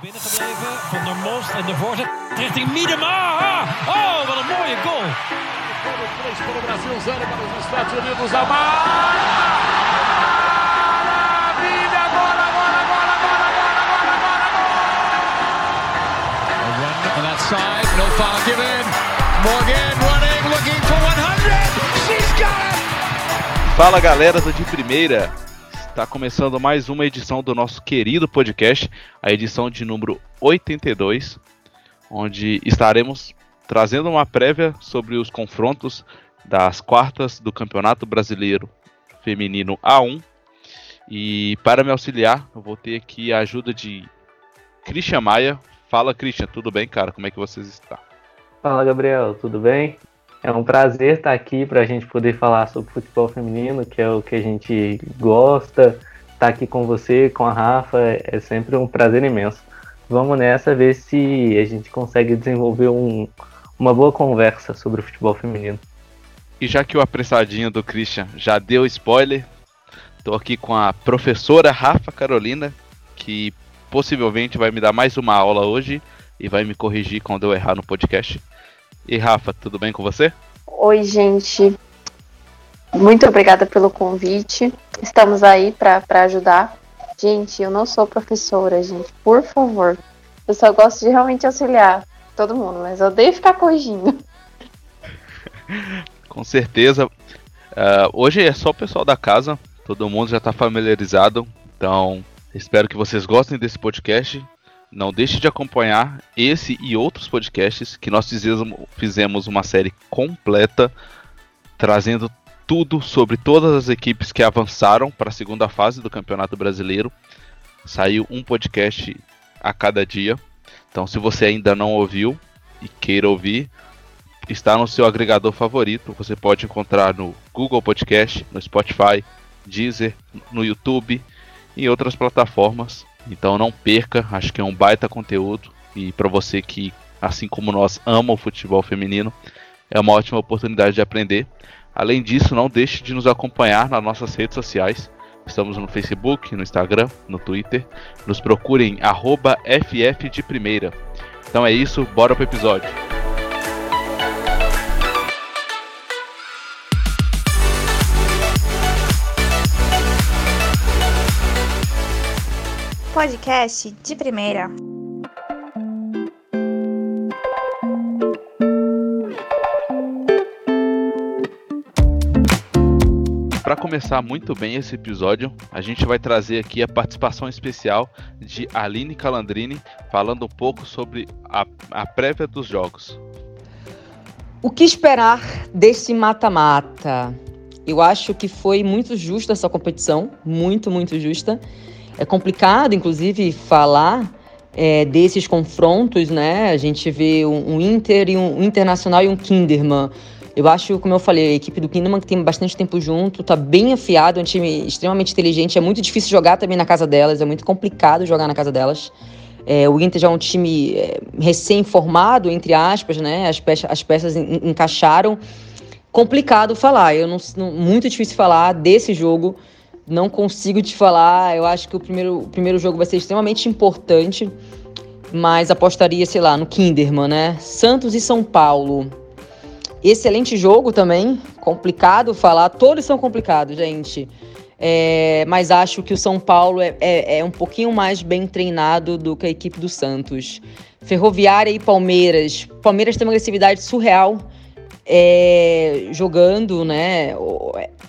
binnengebleven. Van der Most en de voorzet richting Miedema. Oh, wat een mooie goal. On that side, no foul given. Morgan running, looking for 100. She's got it! Fala galera do De Primeira! Está começando mais uma edição do nosso querido podcast, a edição de número 82, onde estaremos trazendo uma prévia sobre os confrontos das quartas do Campeonato Brasileiro Feminino A1. E para me auxiliar, eu vou ter aqui a ajuda de Christian Maia. Fala Christian, tudo bem, cara? Como é que vocês estão? Fala Gabriel, tudo bem? É um prazer estar aqui para a gente poder falar sobre futebol feminino, que é o que a gente gosta. Estar aqui com você, com a Rafa, é sempre um prazer imenso. Vamos nessa ver se a gente consegue desenvolver um, uma boa conversa sobre o futebol feminino. E já que o apressadinho do Christian já deu spoiler, estou aqui com a professora Rafa Carolina, que possivelmente vai me dar mais uma aula hoje e vai me corrigir quando eu errar no podcast. E Rafa, tudo bem com você? Oi, gente. Muito obrigada pelo convite. Estamos aí para ajudar. Gente, eu não sou professora, gente. Por favor. Eu só gosto de realmente auxiliar todo mundo, mas eu odeio ficar corrigindo. Com certeza. Uh, hoje é só o pessoal da casa. Todo mundo já está familiarizado. Então, espero que vocês gostem desse podcast. Não deixe de acompanhar esse e outros podcasts que nós fizemos uma série completa trazendo tudo sobre todas as equipes que avançaram para a segunda fase do Campeonato Brasileiro. Saiu um podcast a cada dia. Então, se você ainda não ouviu e queira ouvir, está no seu agregador favorito. Você pode encontrar no Google Podcast, no Spotify, Deezer, no YouTube e outras plataformas. Então não perca, acho que é um baita conteúdo e para você que, assim como nós, ama o futebol feminino, é uma ótima oportunidade de aprender. Além disso, não deixe de nos acompanhar nas nossas redes sociais. Estamos no Facebook, no Instagram, no Twitter. Nos procurem FF de primeira. Então é isso, bora pro episódio. Podcast de primeira. Para começar muito bem esse episódio, a gente vai trazer aqui a participação especial de Aline Calandrini, falando um pouco sobre a, a prévia dos jogos. O que esperar desse mata-mata? Eu acho que foi muito justa essa competição, muito, muito justa. É complicado, inclusive, falar é, desses confrontos, né? A gente vê um, um Inter e um, um, Internacional e um Kinderman. Eu acho, como eu falei, a equipe do Kinderman que tem bastante tempo junto, tá bem afiado, é um time extremamente inteligente. É muito difícil jogar também na casa delas, é muito complicado jogar na casa delas. É, o Inter já é um time é, recém-formado, entre aspas, né? As, peças, as peças en, encaixaram. Complicado falar, eu não, não, muito difícil falar desse jogo não consigo te falar. Eu acho que o primeiro, o primeiro jogo vai ser extremamente importante. Mas apostaria, sei lá, no Kinderman, né? Santos e São Paulo. Excelente jogo também. Complicado falar. Todos são complicados, gente. É, mas acho que o São Paulo é, é, é, um pouquinho mais bem treinado do que a equipe do Santos. Ferroviária e Palmeiras. Palmeiras tem uma agressividade surreal é, jogando, né?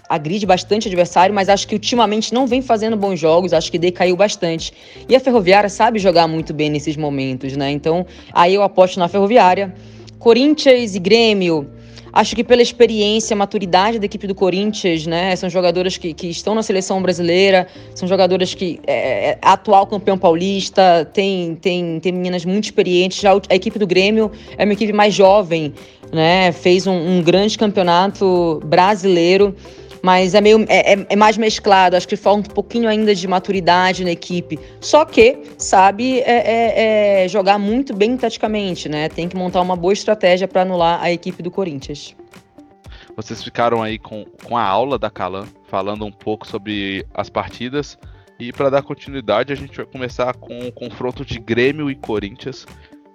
Agride bastante adversário, mas acho que ultimamente não vem fazendo bons jogos, acho que decaiu bastante. E a Ferroviária sabe jogar muito bem nesses momentos, né? Então, aí eu aposto na Ferroviária. Corinthians e Grêmio. Acho que pela experiência, maturidade da equipe do Corinthians, né? São jogadoras que, que estão na seleção brasileira, são jogadoras que é, é atual campeão paulista, tem, tem, tem meninas muito experientes. Já a equipe do Grêmio é uma equipe mais jovem, né? Fez um, um grande campeonato brasileiro mas é meio é, é, é, mais mesclado. Acho que falta um pouquinho ainda de maturidade na equipe. Só que sabe é, é, é jogar muito bem taticamente, né? Tem que montar uma boa estratégia para anular a equipe do Corinthians. Vocês ficaram aí com, com a aula da Calan, falando um pouco sobre as partidas. E para dar continuidade, a gente vai começar com o confronto de Grêmio e Corinthians.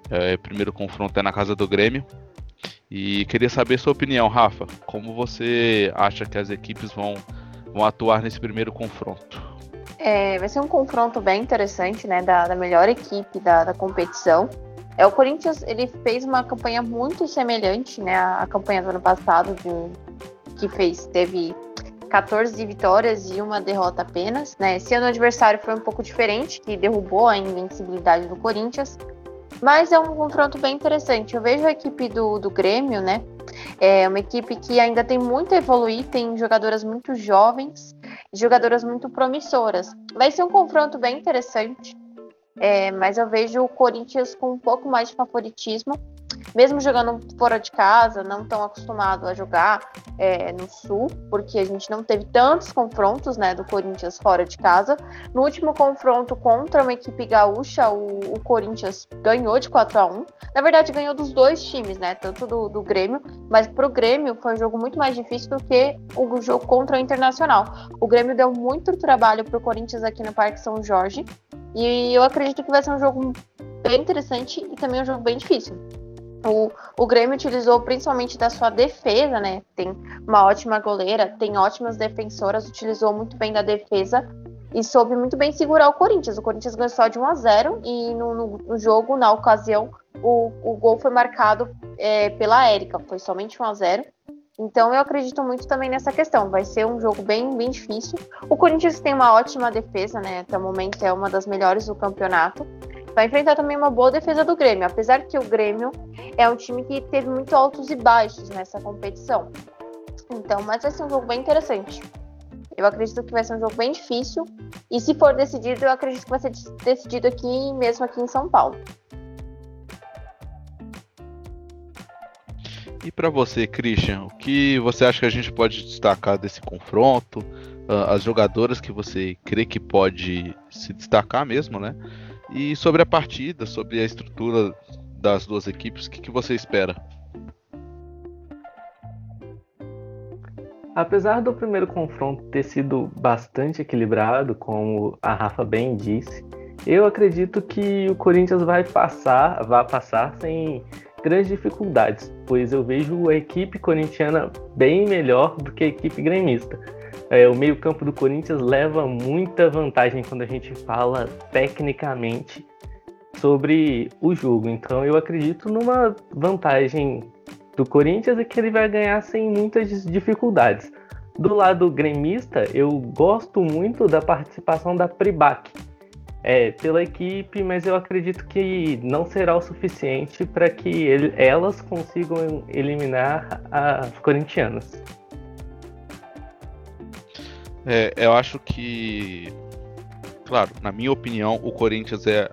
É, primeiro confronto é na casa do Grêmio. E queria saber sua opinião, Rafa. Como você acha que as equipes vão, vão atuar nesse primeiro confronto? É, vai ser um confronto bem interessante, né? Da, da melhor equipe da, da, competição. É, o Corinthians ele fez uma campanha muito semelhante, né? À campanha do ano passado, de, que fez, teve 14 vitórias e uma derrota apenas. Né? Esse ano o adversário foi um pouco diferente, que derrubou a invencibilidade do Corinthians. Mas é um confronto bem interessante. Eu vejo a equipe do, do Grêmio, né? É uma equipe que ainda tem muito a evoluir, tem jogadoras muito jovens, jogadoras muito promissoras. Vai ser um confronto bem interessante, é, mas eu vejo o Corinthians com um pouco mais de favoritismo mesmo jogando fora de casa, não tão acostumado a jogar é, no Sul, porque a gente não teve tantos confrontos né, do Corinthians fora de casa. No último confronto contra uma equipe gaúcha, o, o Corinthians ganhou de 4 a 1 Na verdade, ganhou dos dois times, né? Tanto do, do Grêmio, mas para o Grêmio foi um jogo muito mais difícil do que o jogo contra o Internacional. O Grêmio deu muito trabalho para o Corinthians aqui no Parque São Jorge. E eu acredito que vai ser um jogo bem interessante e também um jogo bem difícil. O, o Grêmio utilizou principalmente da sua defesa, né? Tem uma ótima goleira, tem ótimas defensoras, utilizou muito bem da defesa e soube muito bem segurar o Corinthians. O Corinthians ganhou só de 1 a 0 e no, no, no jogo, na ocasião, o, o gol foi marcado é, pela Érica, foi somente 1 a 0 então eu acredito muito também nessa questão. Vai ser um jogo bem, bem difícil. O Corinthians tem uma ótima defesa, né? Até o momento é uma das melhores do campeonato vai enfrentar também uma boa defesa do Grêmio, apesar que o Grêmio é um time que teve muito altos e baixos nessa competição. Então, mas vai ser um jogo bem interessante. Eu acredito que vai ser um jogo bem difícil. E se for decidido, eu acredito que vai ser decidido aqui mesmo aqui em São Paulo. E para você, Christian, o que você acha que a gente pode destacar desse confronto? Uh, as jogadoras que você crê que pode se destacar mesmo, né? E sobre a partida, sobre a estrutura das duas equipes, o que, que você espera? Apesar do primeiro confronto ter sido bastante equilibrado, como a Rafa bem disse, eu acredito que o Corinthians vai passar, vai passar sem grandes dificuldades, pois eu vejo a equipe corintiana bem melhor do que a equipe gremista. É, o meio-campo do Corinthians leva muita vantagem quando a gente fala tecnicamente sobre o jogo. Então eu acredito numa vantagem do Corinthians e que ele vai ganhar sem muitas dificuldades. Do lado gremista, eu gosto muito da participação da Pribac é, pela equipe, mas eu acredito que não será o suficiente para que ele, elas consigam eliminar as corintianas. É, eu acho que, claro, na minha opinião, o Corinthians é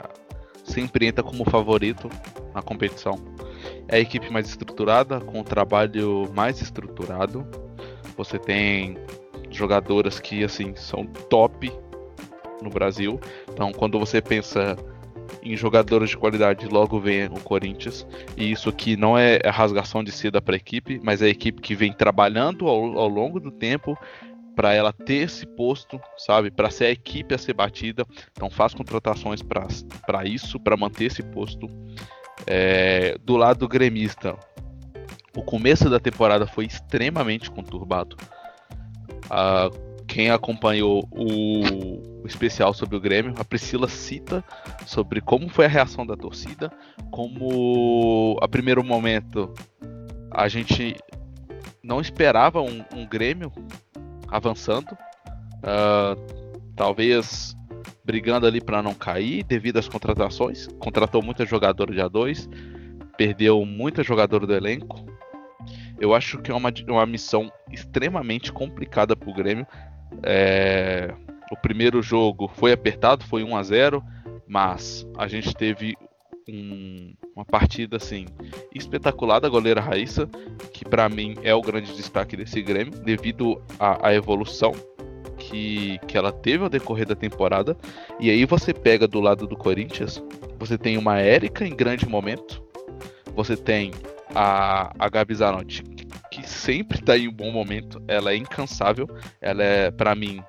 sempre entra como favorito na competição. É a equipe mais estruturada, com o trabalho mais estruturado. Você tem jogadoras que assim são top no Brasil. Então, quando você pensa em jogadores de qualidade, logo vem o Corinthians. E isso aqui não é rasgação de seda para a equipe, mas é a equipe que vem trabalhando ao, ao longo do tempo para ela ter esse posto, sabe? Para ser a equipe a ser batida. Então faz contratações para isso, para manter esse posto. É, do lado gremista, o começo da temporada foi extremamente conturbado. Ah, quem acompanhou o, o, especial sobre o Grêmio, a Priscila cita sobre como foi a reação da torcida, como a primeiro momento a gente não esperava um, um Grêmio avançando. Uh, talvez brigando ali para não cair devido às contratações. Contratou muita jogadora de A2, perdeu muita jogadora do elenco. Eu acho que é uma, uma missão extremamente complicada para o Grêmio. É, o primeiro jogo foi apertado, foi 1 a 0 mas a gente teve um, uma partida assim espetacular da goleira Raíssa, que para mim é o grande destaque desse Grêmio, devido à evolução que, que ela teve ao decorrer da temporada. E aí você pega do lado do Corinthians, você tem uma Érica em grande momento, você tem a, a Gabi Zanotti, que sempre está em um bom momento, ela é incansável, ela é, para mim,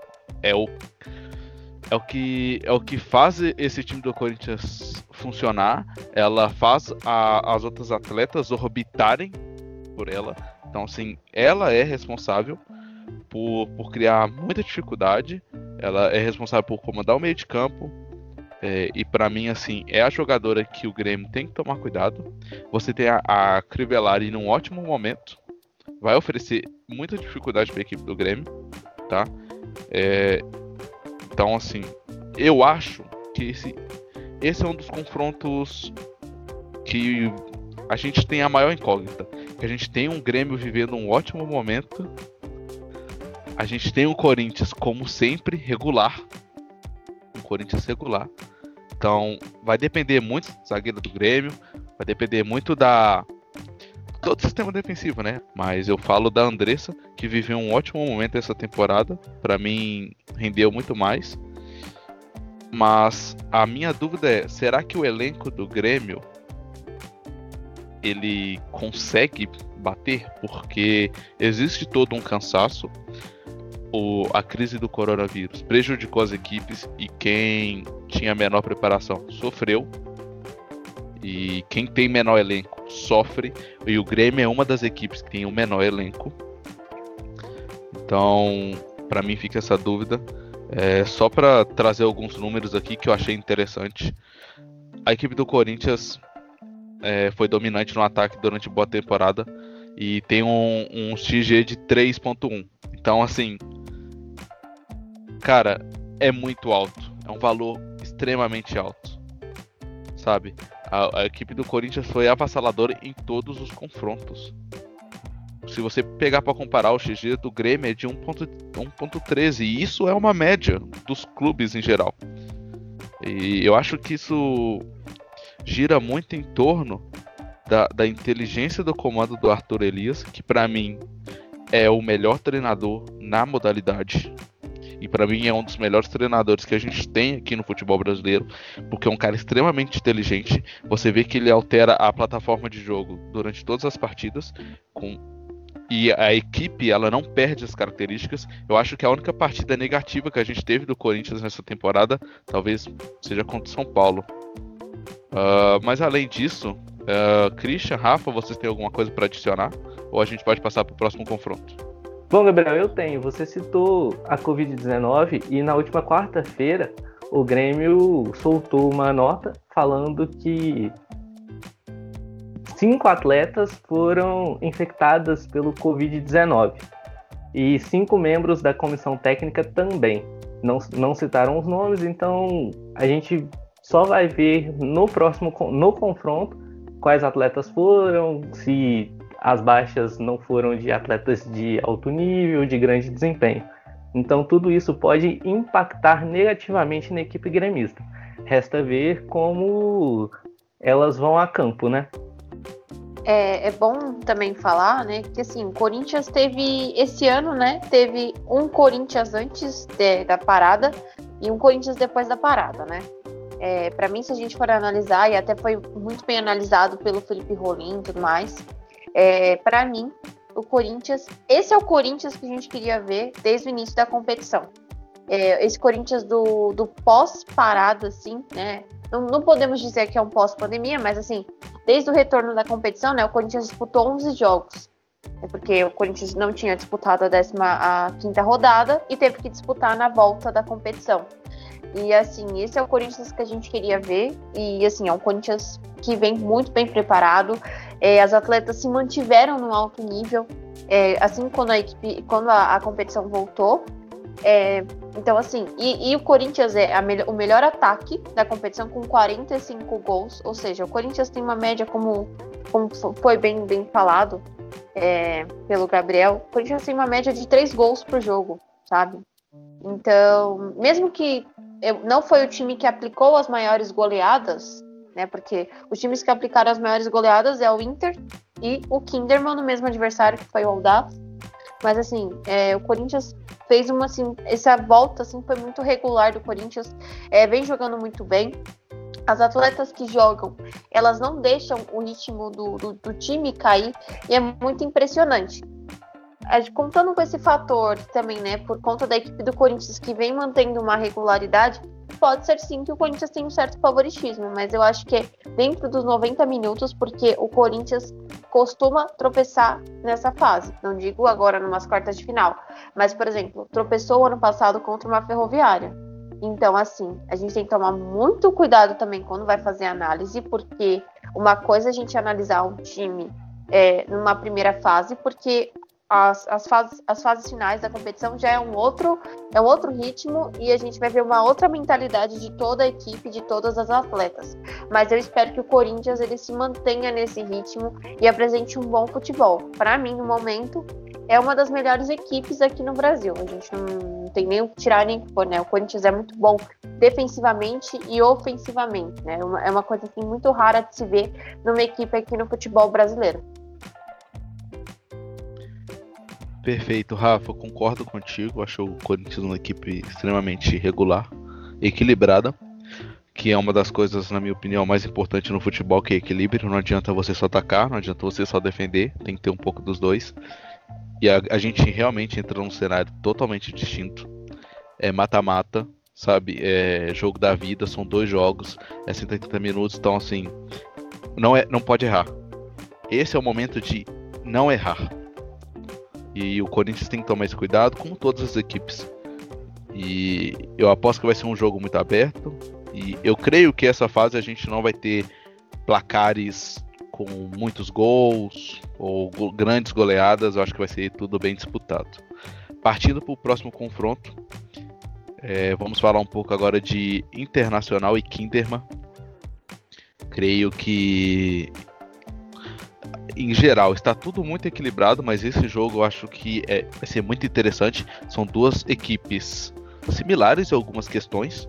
é o é o que é o que faz esse time do Corinthians funcionar. Ela faz a, as outras atletas orbitarem por ela. Então, assim, ela é responsável por, por criar muita dificuldade. Ela é responsável por comandar o meio de campo. É, e para mim, assim, é a jogadora que o Grêmio tem que tomar cuidado. Você tem a, a Crivellari num ótimo momento. Vai oferecer muita dificuldade para a equipe do Grêmio, tá? É, então, assim, eu acho que esse, esse é um dos confrontos que a gente tem a maior incógnita. Que a gente tem um Grêmio vivendo um ótimo momento. A gente tem um Corinthians, como sempre, regular. Um Corinthians regular. Então, vai depender muito do zagueiro do Grêmio. Vai depender muito da. Todo sistema defensivo, né? Mas eu falo da Andressa, que viveu um ótimo momento essa temporada. Para mim, rendeu muito mais. Mas a minha dúvida é: será que o elenco do Grêmio ele consegue bater? Porque existe todo um cansaço. O, a crise do coronavírus prejudicou as equipes e quem tinha menor preparação sofreu. E quem tem menor elenco sofre. E o Grêmio é uma das equipes que tem o menor elenco. Então, para mim fica essa dúvida. É, só para trazer alguns números aqui que eu achei interessante. A equipe do Corinthians é, foi dominante no ataque durante boa temporada e tem um, um XG de 3.1. Então, assim, cara, é muito alto. É um valor extremamente alto. Sabe? A, a equipe do Corinthians foi avassaladora em todos os confrontos se você pegar para comparar o XG do Grêmio é de 1.13 e isso é uma média dos clubes em geral. E eu acho que isso gira muito em torno da, da inteligência do comando do Arthur Elias, que para mim é o melhor treinador na modalidade. E para mim é um dos melhores treinadores que a gente tem aqui no futebol brasileiro, porque é um cara extremamente inteligente. Você vê que ele altera a plataforma de jogo durante todas as partidas, com e a equipe ela não perde as características. Eu acho que a única partida negativa que a gente teve do Corinthians nessa temporada talvez seja contra o São Paulo. Uh, mas além disso, uh, Christian, Rafa, vocês têm alguma coisa para adicionar? Ou a gente pode passar para o próximo confronto? Bom, Gabriel, eu tenho. Você citou a Covid-19 e na última quarta-feira o Grêmio soltou uma nota falando que cinco atletas foram infectadas pelo Covid-19 e cinco membros da comissão técnica também. Não, não citaram os nomes, então a gente só vai ver no próximo no confronto quais atletas foram, se as baixas não foram de atletas de alto nível, de grande desempenho. Então tudo isso pode impactar negativamente na equipe gremista. Resta ver como elas vão a campo, né? é, é, bom também falar, né, que assim, Corinthians teve esse ano, né, teve um Corinthians antes de, da parada e um Corinthians depois da parada, né. É, para mim, se a gente for analisar, e até foi muito bem analisado pelo Felipe Rolim e tudo mais, é, para mim, o Corinthians, esse é o Corinthians que a gente queria ver desde o início da competição. É, esse Corinthians do, do pós-parada, assim, né, não, não podemos dizer que é um pós-pandemia, mas assim, desde o retorno da competição, né, o Corinthians disputou 11 jogos. É porque o Corinthians não tinha disputado a 15 rodada e teve que disputar na volta da competição. E assim, esse é o Corinthians que a gente queria ver. E assim, é um Corinthians que vem muito bem preparado. É, as atletas se mantiveram no alto nível. É, assim quando a equipe, quando a, a competição voltou, é, então, assim, e, e, o Corinthians é o melhor ataque da competição com 45 gols, ou seja, o Corinthians tem uma média, como, como foi bem, bem falado é, pelo Gabriel, o Corinthians tem uma média de 3 gols por jogo, sabe? Então, mesmo que não foi o time que aplicou as maiores goleadas, né? Porque os times que aplicaram as maiores goleadas é o Inter e o Kinderman, no mesmo adversário que foi o Aldax. Mas assim, é, o Corinthians fez uma assim, essa volta assim foi muito regular do Corinthians, é, vem jogando muito bem. As atletas que jogam, elas não deixam o ritmo do, do, do time cair e é muito impressionante. Contando com esse fator também, né, por conta da equipe do Corinthians que vem mantendo uma regularidade, pode ser sim que o Corinthians tenha um certo favoritismo, mas eu acho que é dentro dos 90 minutos, porque o Corinthians costuma tropeçar nessa fase. Não digo agora numas quartas de final, mas, por exemplo, tropeçou ano passado contra uma ferroviária. Então, assim, a gente tem que tomar muito cuidado também quando vai fazer análise, porque uma coisa é a gente analisar um time é, numa primeira fase, porque as, as, fases, as fases finais da competição já é um outro é um outro ritmo e a gente vai ver uma outra mentalidade de toda a equipe, de todas as atletas. Mas eu espero que o Corinthians ele se mantenha nesse ritmo e apresente um bom futebol. Para mim, no momento, é uma das melhores equipes aqui no Brasil. A gente não tem nem o que tirar nem o que pôr, né? O Corinthians é muito bom defensivamente e ofensivamente, né? É uma, é coisa assim, muito rara de se ver numa equipe aqui no futebol brasileiro. Perfeito, Rafa, concordo contigo. Acho o Corinthians uma equipe extremamente regular, equilibrada, que é uma das coisas, na minha opinião, mais importantes no futebol, que é equilíbrio. Não adianta você só atacar, não adianta você só defender, tem que ter um pouco dos dois. E a, a gente realmente entra num cenário totalmente distinto. É mata-mata, sabe? É jogo da vida, são dois jogos, é 180 minutos, então assim, não, é, não pode errar. Esse é o momento de não errar e o Corinthians tem que tomar esse cuidado, como todas as equipes. E eu aposto que vai ser um jogo muito aberto. E eu creio que essa fase a gente não vai ter placares com muitos gols ou grandes goleadas. Eu acho que vai ser tudo bem disputado. Partindo para o próximo confronto, é, vamos falar um pouco agora de Internacional e Kinderman. Creio que em geral, está tudo muito equilibrado, mas esse jogo eu acho que é, vai ser muito interessante. São duas equipes similares em algumas questões.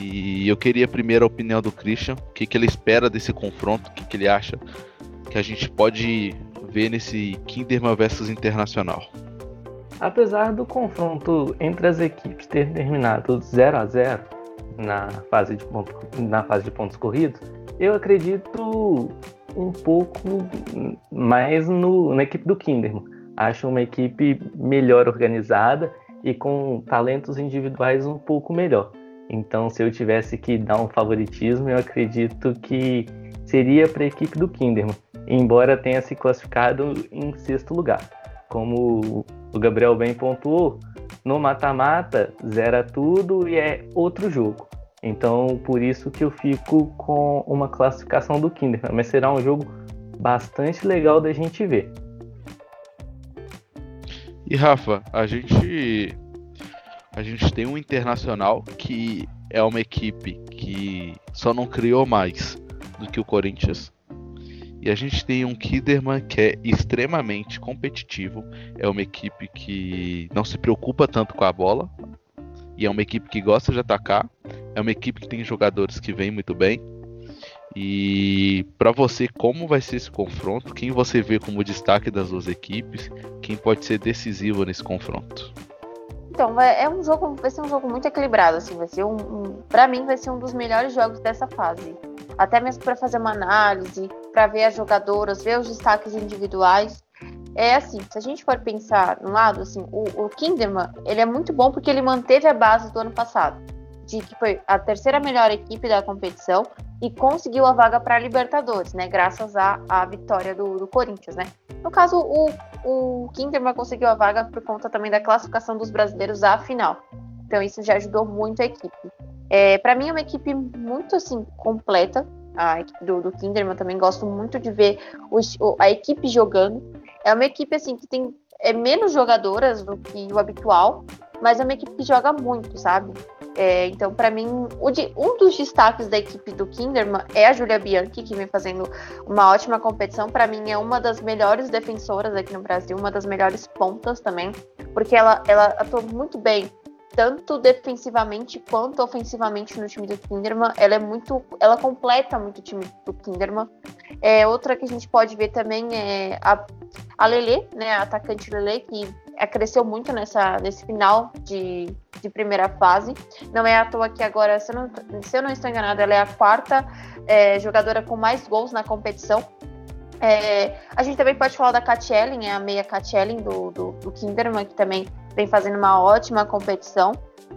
E eu queria primeiro a opinião do Christian, o que, que ele espera desse confronto, o que, que ele acha que a gente pode ver nesse Kinderman versus Internacional. Apesar do confronto entre as equipes ter terminado 0 a 0 na fase de, ponto, na fase de pontos corridos, eu acredito um pouco mais no, na equipe do Kinderman. Acho uma equipe melhor organizada e com talentos individuais um pouco melhor. Então, se eu tivesse que dar um favoritismo, eu acredito que seria para a equipe do Kinderman, embora tenha se classificado em sexto lugar. Como o Gabriel bem pontuou, no mata-mata zera tudo e é outro jogo. Então, por isso que eu fico com uma classificação do Kinderman. Mas será um jogo bastante legal da gente ver. E Rafa, a gente a gente tem um internacional que é uma equipe que só não criou mais do que o Corinthians. E a gente tem um Kinderman que é extremamente competitivo. É uma equipe que não se preocupa tanto com a bola. E é uma equipe que gosta de atacar. É uma equipe que tem jogadores que vêm muito bem. E para você, como vai ser esse confronto? Quem você vê como destaque das duas equipes? Quem pode ser decisivo nesse confronto? Então, é um jogo, vai ser um jogo muito equilibrado, assim, vai ser um, um para mim vai ser um dos melhores jogos dessa fase. Até mesmo para fazer uma análise, para ver as jogadoras, ver os destaques individuais. É assim, se a gente for pensar no lado, assim, o, o Kinderman, ele é muito bom porque ele manteve a base do ano passado de que foi a terceira melhor equipe da competição e conseguiu a vaga para a Libertadores, né? Graças à, à vitória do, do, Corinthians, né? No caso, o, o Kinderman conseguiu a vaga por conta também da classificação dos brasileiros à final. Então isso já ajudou muito a equipe. É, para mim é uma equipe muito assim completa. A equipe do, do Kinderman também gosto muito de ver o, a equipe jogando. É uma equipe assim que tem é, menos jogadoras do que o habitual, mas é uma equipe que joga muito, sabe? É, então, para mim, de, um dos destaques da equipe do Kinderman é a Julia Bianchi, que vem fazendo uma ótima competição. Para mim, é uma das melhores defensoras aqui no Brasil, uma das melhores pontas também, porque ela, ela atua muito bem, tanto defensivamente quanto ofensivamente no time do Kinderman. Ela é muito. Ela completa muito o time do Kinderman. É, outra que a gente pode ver também é a, a Lele, né? A atacante Lele, que é, cresceu muito nessa, nesse final de, de primeira fase. Não é à toa que agora, se eu não, se eu não estou enganada, ela é a quarta é, jogadora com mais gols na competição. É, a gente também pode falar da Kat Ellen, é a meia Kat Ellen do, do, do Kinderman, que também vem fazendo uma ótima competição.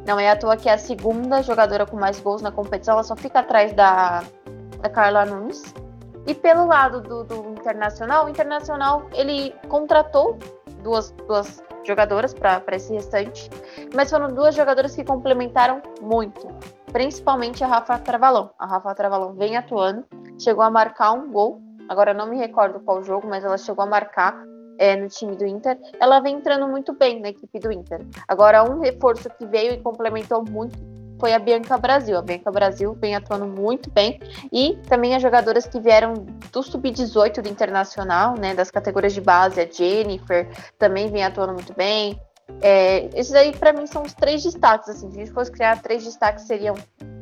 Não é à toa que é a segunda jogadora com mais gols na competição, ela só fica atrás da, da Carla Nunes. E pelo lado do, do Internacional, o Internacional ele contratou duas, duas jogadoras para esse restante, mas foram duas jogadoras que complementaram muito, principalmente a Rafa Travalão. A Rafa Travalão vem atuando, chegou a marcar um gol, agora não me recordo qual jogo, mas ela chegou a marcar é, no time do Inter. Ela vem entrando muito bem na equipe do Inter. Agora, um reforço que veio e complementou muito foi a Bianca Brasil. A Bianca Brasil vem atuando muito bem e também as jogadoras que vieram do sub-18 do Internacional, né, das categorias de base, a Jennifer também vem atuando muito bem. É, esses aí para mim são os três destaques, assim, se a gente fosse criar três destaques seriam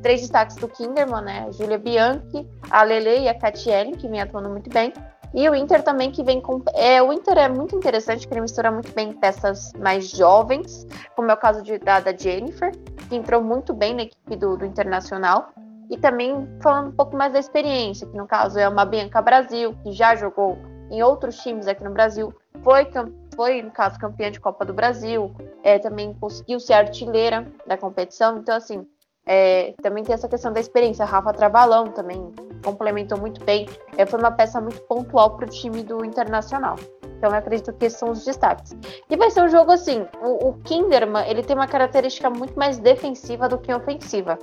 três destaques do Kinderman, né, a Julia Bianchi, a Lele e a Catiele, que vem atuando muito bem. E o Inter também que vem com. É, o Inter é muito interessante, que ele mistura muito bem peças mais jovens, como é o caso de, da, da Jennifer, que entrou muito bem na equipe do, do Internacional. E também falando um pouco mais da experiência, que no caso é uma Bianca Brasil, que já jogou em outros times aqui no Brasil, foi, foi no caso, campeã de Copa do Brasil, é, também conseguiu ser artilheira da competição. Então, assim, é, também tem essa questão da experiência. A Rafa Trabalão também complementou muito bem. É, foi uma peça muito pontual para o time do Internacional. Então eu acredito que esses são os destaques. E vai ser um jogo assim, o, o Kinderman ele tem uma característica muito mais defensiva do que ofensiva.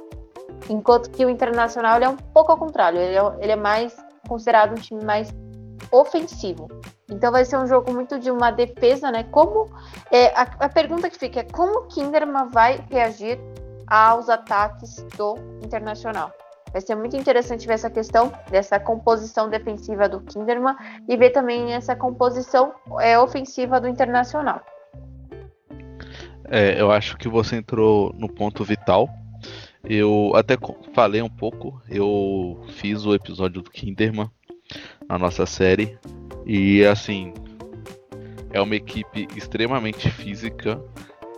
Enquanto que o Internacional ele é um pouco ao contrário, ele é, ele é mais considerado um time mais ofensivo. Então vai ser um jogo muito de uma defesa, né? Como é, a, a pergunta que fica é como o Kinderman vai reagir aos ataques do Internacional. Vai ser muito interessante ver essa questão dessa composição defensiva do Kinderman e ver também essa composição é, ofensiva do Internacional. É, eu acho que você entrou no ponto vital. Eu até falei um pouco, eu fiz o episódio do Kinderman na nossa série e assim é uma equipe extremamente física,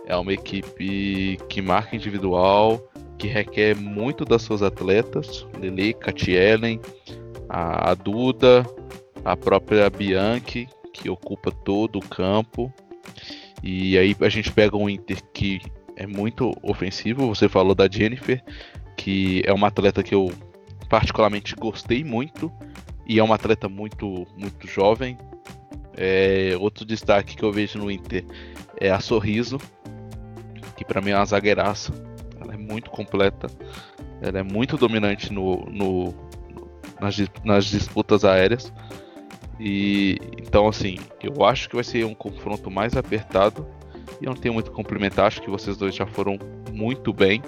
é uma equipe que marca individual, que requer muito das suas atletas, Lele, Katielen, a, a Duda, a própria Bianchi, que ocupa todo o campo. E aí a gente pega um Inter que é muito ofensivo. Você falou da Jennifer, que é uma atleta que eu particularmente gostei muito e é uma atleta muito muito jovem. É, outro destaque que eu vejo no Inter é a Sorriso, que para mim é uma zagueiraça. Ela é muito completa, ela é muito dominante no, no nas, nas disputas aéreas. E então assim, eu acho que vai ser um confronto mais apertado. E eu não tenho muito a complementar, acho que vocês dois já foram muito bem.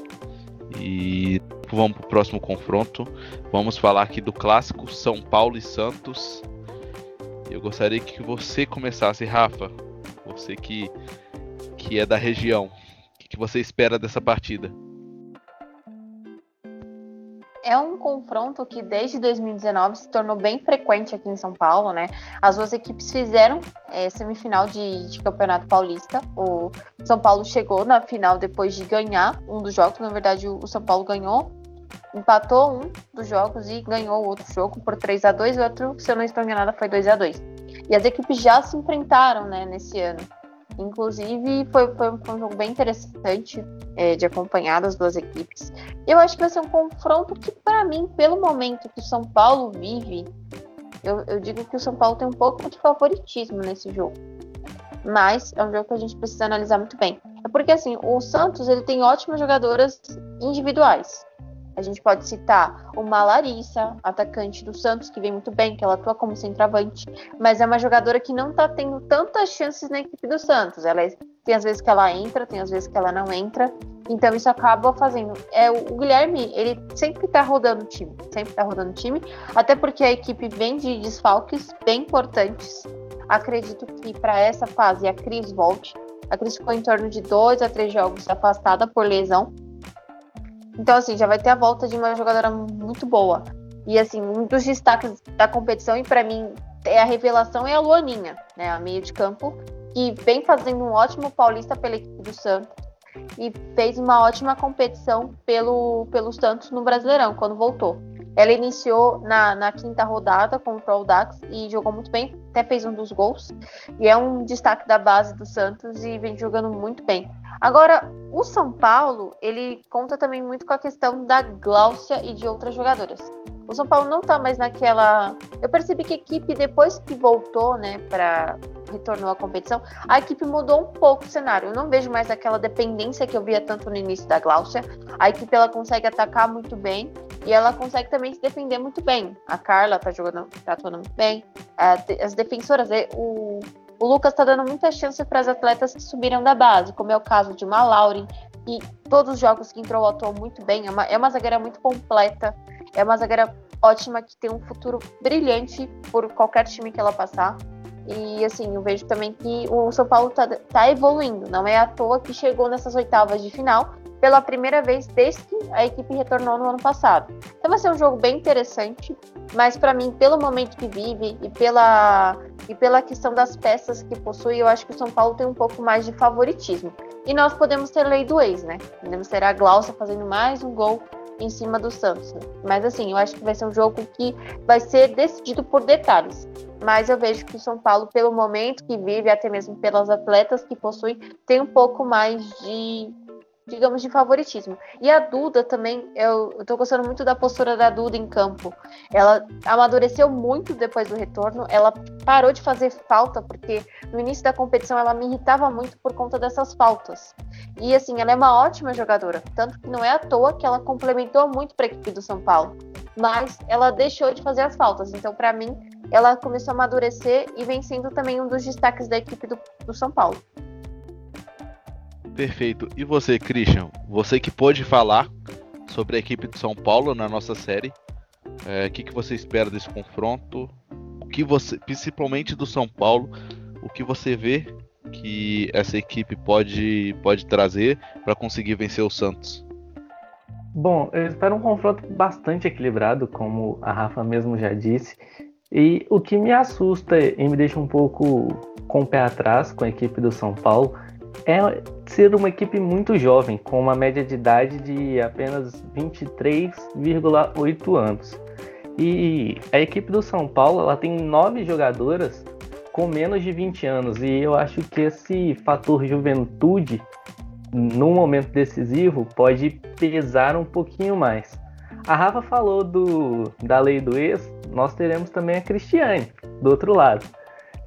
E vamos para o próximo confronto. Vamos falar aqui do clássico São Paulo e Santos. Eu gostaria que você começasse, Rafa. Você que, que é da região que você espera dessa partida? é um confronto que desde 2019 se tornou bem frequente aqui em São Paulo, né? As duas equipes fizeram é, semifinal de, de, Campeonato Paulista. O São Paulo chegou na final depois de ganhar um dos jogos. Na verdade, o, São Paulo ganhou, empatou um dos jogos e ganhou o outro jogo por 3 a 2 O outro, se eu não estou enganada, foi 2 a 2 E as equipes já se enfrentaram, né, nesse ano. Inclusive, foi, foi, foi um jogo bem interessante é, de acompanhar das duas equipes. Eu acho que vai ser um confronto que, para mim, pelo momento que o São Paulo vive, eu, eu, digo que o São Paulo tem um pouco de favoritismo nesse jogo. Mas é um jogo que a gente precisa analisar muito bem. É porque, assim, o Santos ele tem ótimas jogadoras individuais. A gente pode citar uma Larissa, atacante do Santos, que vem muito bem, que ela atua como centroavante, mas é uma jogadora que não tá tendo tantas chances na equipe do Santos. Ela é, tem às vezes que ela entra, tem às vezes que ela não entra. Então isso acaba fazendo. É, o Guilherme, ele sempre tá rodando o time, sempre tá rodando o time, até porque a equipe vem de desfalques bem importantes. Acredito que para essa fase a Cris volte. A Cris ficou em torno de dois a três jogos afastada por lesão. Então, assim, já vai ter a volta de uma jogadora muito boa. E, assim, um dos destaques da competição, e para mim, é a revelação é a Luaninha, né? A meio de campo, que vem fazendo um ótimo paulista pela equipe do Santos e fez uma ótima competição pelo, pelo Santos no Brasileirão, quando voltou. Ela iniciou na, na quinta rodada contra o Dax e jogou muito bem, até fez um dos gols. E é um destaque da base do Santos e vem jogando muito bem. Agora, o São Paulo, ele conta também muito com a questão da Gláucia e de outras jogadoras. O São Paulo não tá mais naquela. Eu percebi que a equipe, depois que voltou, né, para retornou à competição, a equipe mudou um pouco o cenário. Eu não vejo mais aquela dependência que eu via tanto no início da Gláucia. A equipe ela consegue atacar muito bem e ela consegue também se defender muito bem. A Carla tá jogando, tá atuando muito bem. As defensoras, é, o, o Lucas está dando muita chance para as atletas que subiram da base, como é o caso de uma Lauren, que todos os jogos que entrou atuou muito bem. É uma, é uma zagueira muito completa, é uma zagueira ótima que tem um futuro brilhante por qualquer time que ela passar. E assim, eu vejo também que o São Paulo tá, tá evoluindo. Não é à toa que chegou nessas oitavas de final pela primeira vez desde que a equipe retornou no ano passado. Então vai ser um jogo bem interessante, mas para mim, pelo momento que vive e pela, e pela questão das peças que possui, eu acho que o São Paulo tem um pouco mais de favoritismo. E nós podemos ter lei do ex, né? Podemos ter a Glaucia fazendo mais um gol em cima do Santos. Mas assim, eu acho que vai ser um jogo que vai ser decidido por detalhes. Mas eu vejo que o São Paulo, pelo momento que vive, até mesmo pelas atletas que possui, tem um pouco mais de digamos, de favoritismo. E a Duda também, eu, eu tô gostando muito da postura da Duda em campo. Ela amadureceu muito depois do retorno, ela parou de fazer falta, porque no início da competição ela me irritava muito por conta dessas faltas. E assim, ela é uma ótima jogadora, tanto que não é à toa que ela complementou muito para a equipe do São Paulo. Mas ela deixou de fazer as faltas, então para mim ela começou a amadurecer e vem sendo também um dos destaques da equipe do, do São Paulo. Perfeito. E você, Christian? Você que pôde falar sobre a equipe de São Paulo na nossa série. É, o é, que, que você espera desse confronto? O que você, principalmente do São Paulo, o que você vê que essa equipe pode, pode trazer para conseguir vencer o Santos? Bom, eu espero um confronto bastante equilibrado, como a Rafa mesmo já disse. E o que me assusta e me deixa um pouco com o pé atrás com a equipe do São Paulo é ser uma equipe muito jovem, com uma média de idade de apenas 23,8 anos. E a equipe do São Paulo ela tem nove jogadoras com menos de 20 anos, e eu acho que esse fator juventude, num momento decisivo, pode pesar um pouquinho mais. A Rafa falou do, da lei do ex, nós teremos também a Cristiane, do outro lado.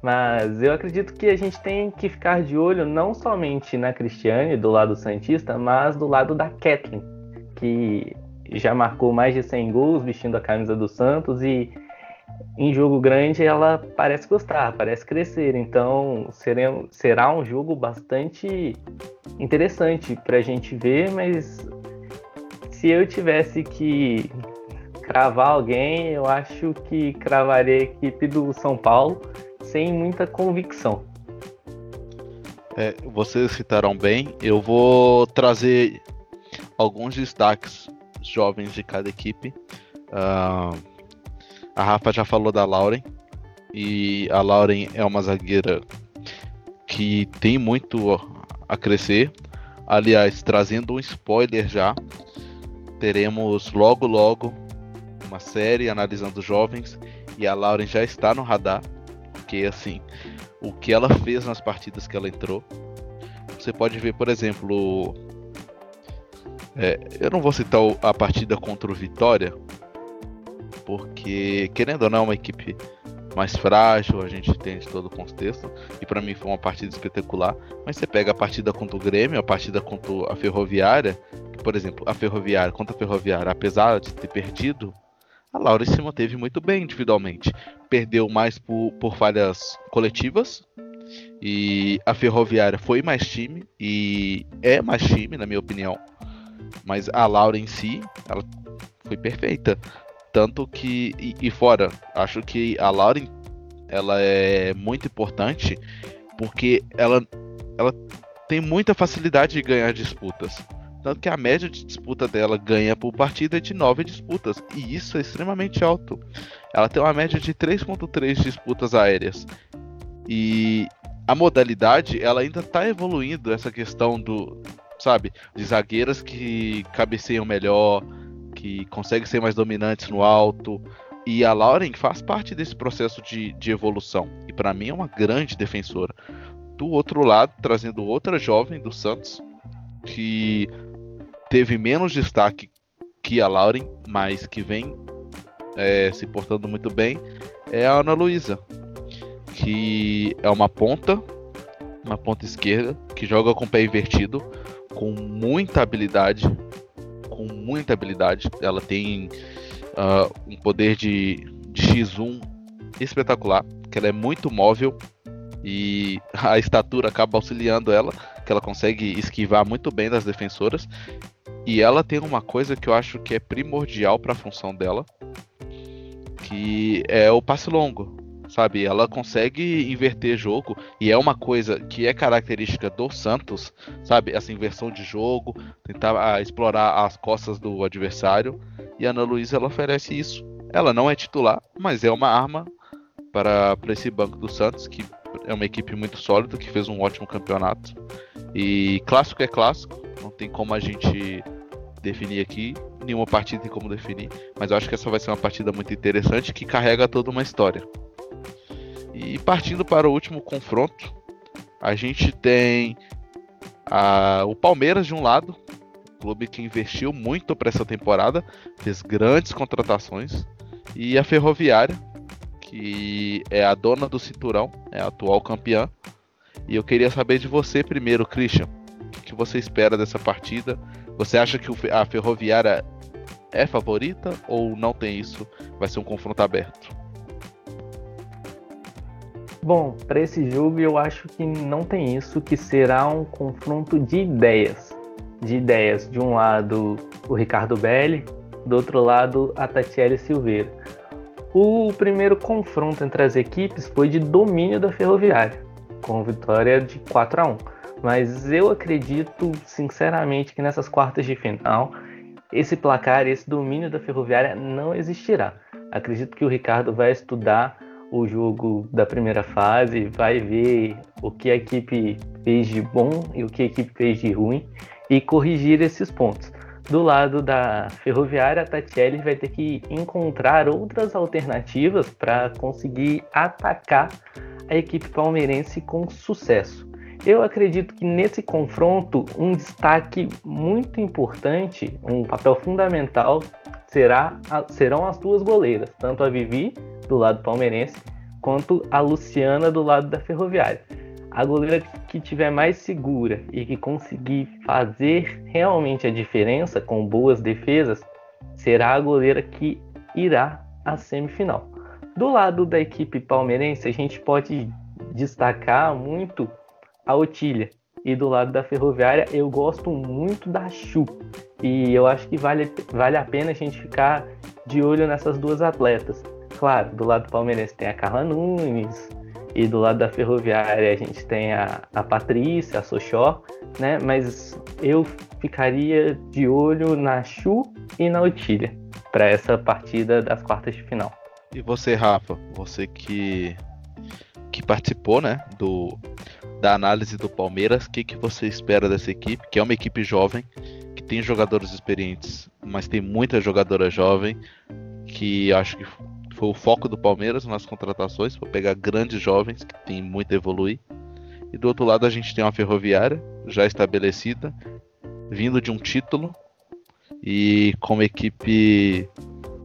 Mas eu acredito que a gente tem que ficar de olho não somente na Cristiane, do lado Santista, mas do lado da Kathleen, que já marcou mais de 100 gols vestindo a camisa do Santos e em jogo grande ela parece gostar, parece crescer. Então será um jogo bastante interessante para a gente ver, mas se eu tivesse que cravar alguém, eu acho que cravaria a equipe do São Paulo sem muita convicção. É, vocês citaram bem, eu vou trazer alguns destaques jovens de cada equipe. Uh, a Rafa já falou da Lauren, e a Lauren é uma zagueira que tem muito a crescer. Aliás, trazendo um spoiler já, teremos logo logo uma série analisando jovens e a Lauren já está no radar porque assim, o que ela fez nas partidas que ela entrou, você pode ver, por exemplo, é, eu não vou citar a partida contra o Vitória, porque querendo ou não é uma equipe mais frágil, a gente entende todo o contexto, e para mim foi uma partida espetacular, mas você pega a partida contra o Grêmio, a partida contra a Ferroviária, por exemplo, a Ferroviária contra a Ferroviária, apesar de ter perdido, a Laura se manteve muito bem individualmente. Perdeu mais por, por falhas coletivas. E a Ferroviária foi mais time. E é mais time, na minha opinião. Mas a Laura em si, ela foi perfeita. Tanto que. E, e fora, acho que a Laura ela é muito importante porque ela, ela tem muita facilidade de ganhar disputas. Tanto que a média de disputa dela ganha por partida é de 9 disputas. E isso é extremamente alto. Ela tem uma média de 3.3 disputas aéreas. E a modalidade, ela ainda está evoluindo essa questão do, sabe, de zagueiras que cabeceiam melhor, que conseguem ser mais dominantes no alto. E a Lauren faz parte desse processo de, de evolução. E para mim é uma grande defensora. Do outro lado, trazendo outra jovem do Santos, que teve menos destaque que a Lauren, mas que vem é, se portando muito bem, é a Ana Luísa, que é uma ponta, uma ponta esquerda, que joga com o pé invertido, com muita habilidade, com muita habilidade. Ela tem uh, um poder de, de X1 espetacular, que ela é muito móvel e a estatura acaba auxiliando ela, que ela consegue esquivar muito bem das defensoras. E ela tem uma coisa que eu acho que é primordial para a função dela, que é o passe longo, sabe? Ela consegue inverter jogo e é uma coisa que é característica do Santos, sabe? Essa inversão de jogo, tentar ah, explorar as costas do adversário. E a Ana Luísa ela oferece isso. Ela não é titular, mas é uma arma para, para esse banco do Santos, que é uma equipe muito sólida, que fez um ótimo campeonato. E clássico é clássico, não tem como a gente definir aqui, nenhuma partida tem como definir, mas eu acho que essa vai ser uma partida muito interessante que carrega toda uma história. E partindo para o último confronto, a gente tem a, o Palmeiras de um lado, clube que investiu muito para essa temporada, fez grandes contratações, e a Ferroviária, que é a dona do cinturão, é a atual campeã. E eu queria saber de você primeiro, Christian, o que você espera dessa partida? Você acha que a Ferroviária é favorita ou não tem isso? Vai ser um confronto aberto? Bom, para esse jogo eu acho que não tem isso, que será um confronto de ideias. De ideias. De um lado, o Ricardo Belli, do outro lado, a Tatiele Silveira. O primeiro confronto entre as equipes foi de domínio da Ferroviária, com vitória de 4 a 1. Mas eu acredito, sinceramente, que nessas quartas de final, esse placar, esse domínio da Ferroviária não existirá. Acredito que o Ricardo vai estudar o jogo da primeira fase, vai ver o que a equipe fez de bom e o que a equipe fez de ruim e corrigir esses pontos. Do lado da Ferroviária, a Tatiele vai ter que encontrar outras alternativas para conseguir atacar a equipe palmeirense com sucesso. Eu acredito que nesse confronto, um destaque muito importante, um papel fundamental, será, serão as duas goleiras, tanto a Vivi, do lado palmeirense, quanto a Luciana, do lado da Ferroviária. A goleira que tiver mais segura e que conseguir fazer realmente a diferença com boas defesas será a goleira que irá à semifinal. Do lado da equipe palmeirense, a gente pode destacar muito a Otília. E do lado da Ferroviária, eu gosto muito da Chu. E eu acho que vale, vale a pena a gente ficar de olho nessas duas atletas. Claro, do lado do Palmeirense tem a Carla Nunes, e do lado da Ferroviária a gente tem a, a Patrícia, a Sochó, né? Mas eu ficaria de olho na Chu e na Otília para essa partida das quartas de final. E você, Rafa, você que que participou, né, do da análise do Palmeiras. O que, que você espera dessa equipe? Que é uma equipe jovem, que tem jogadores experientes, mas tem muita jogadora jovem, que acho que foi o foco do Palmeiras nas contratações, para pegar grandes jovens que tem muito a evoluir. E do outro lado a gente tem uma ferroviária já estabelecida, vindo de um título e com uma equipe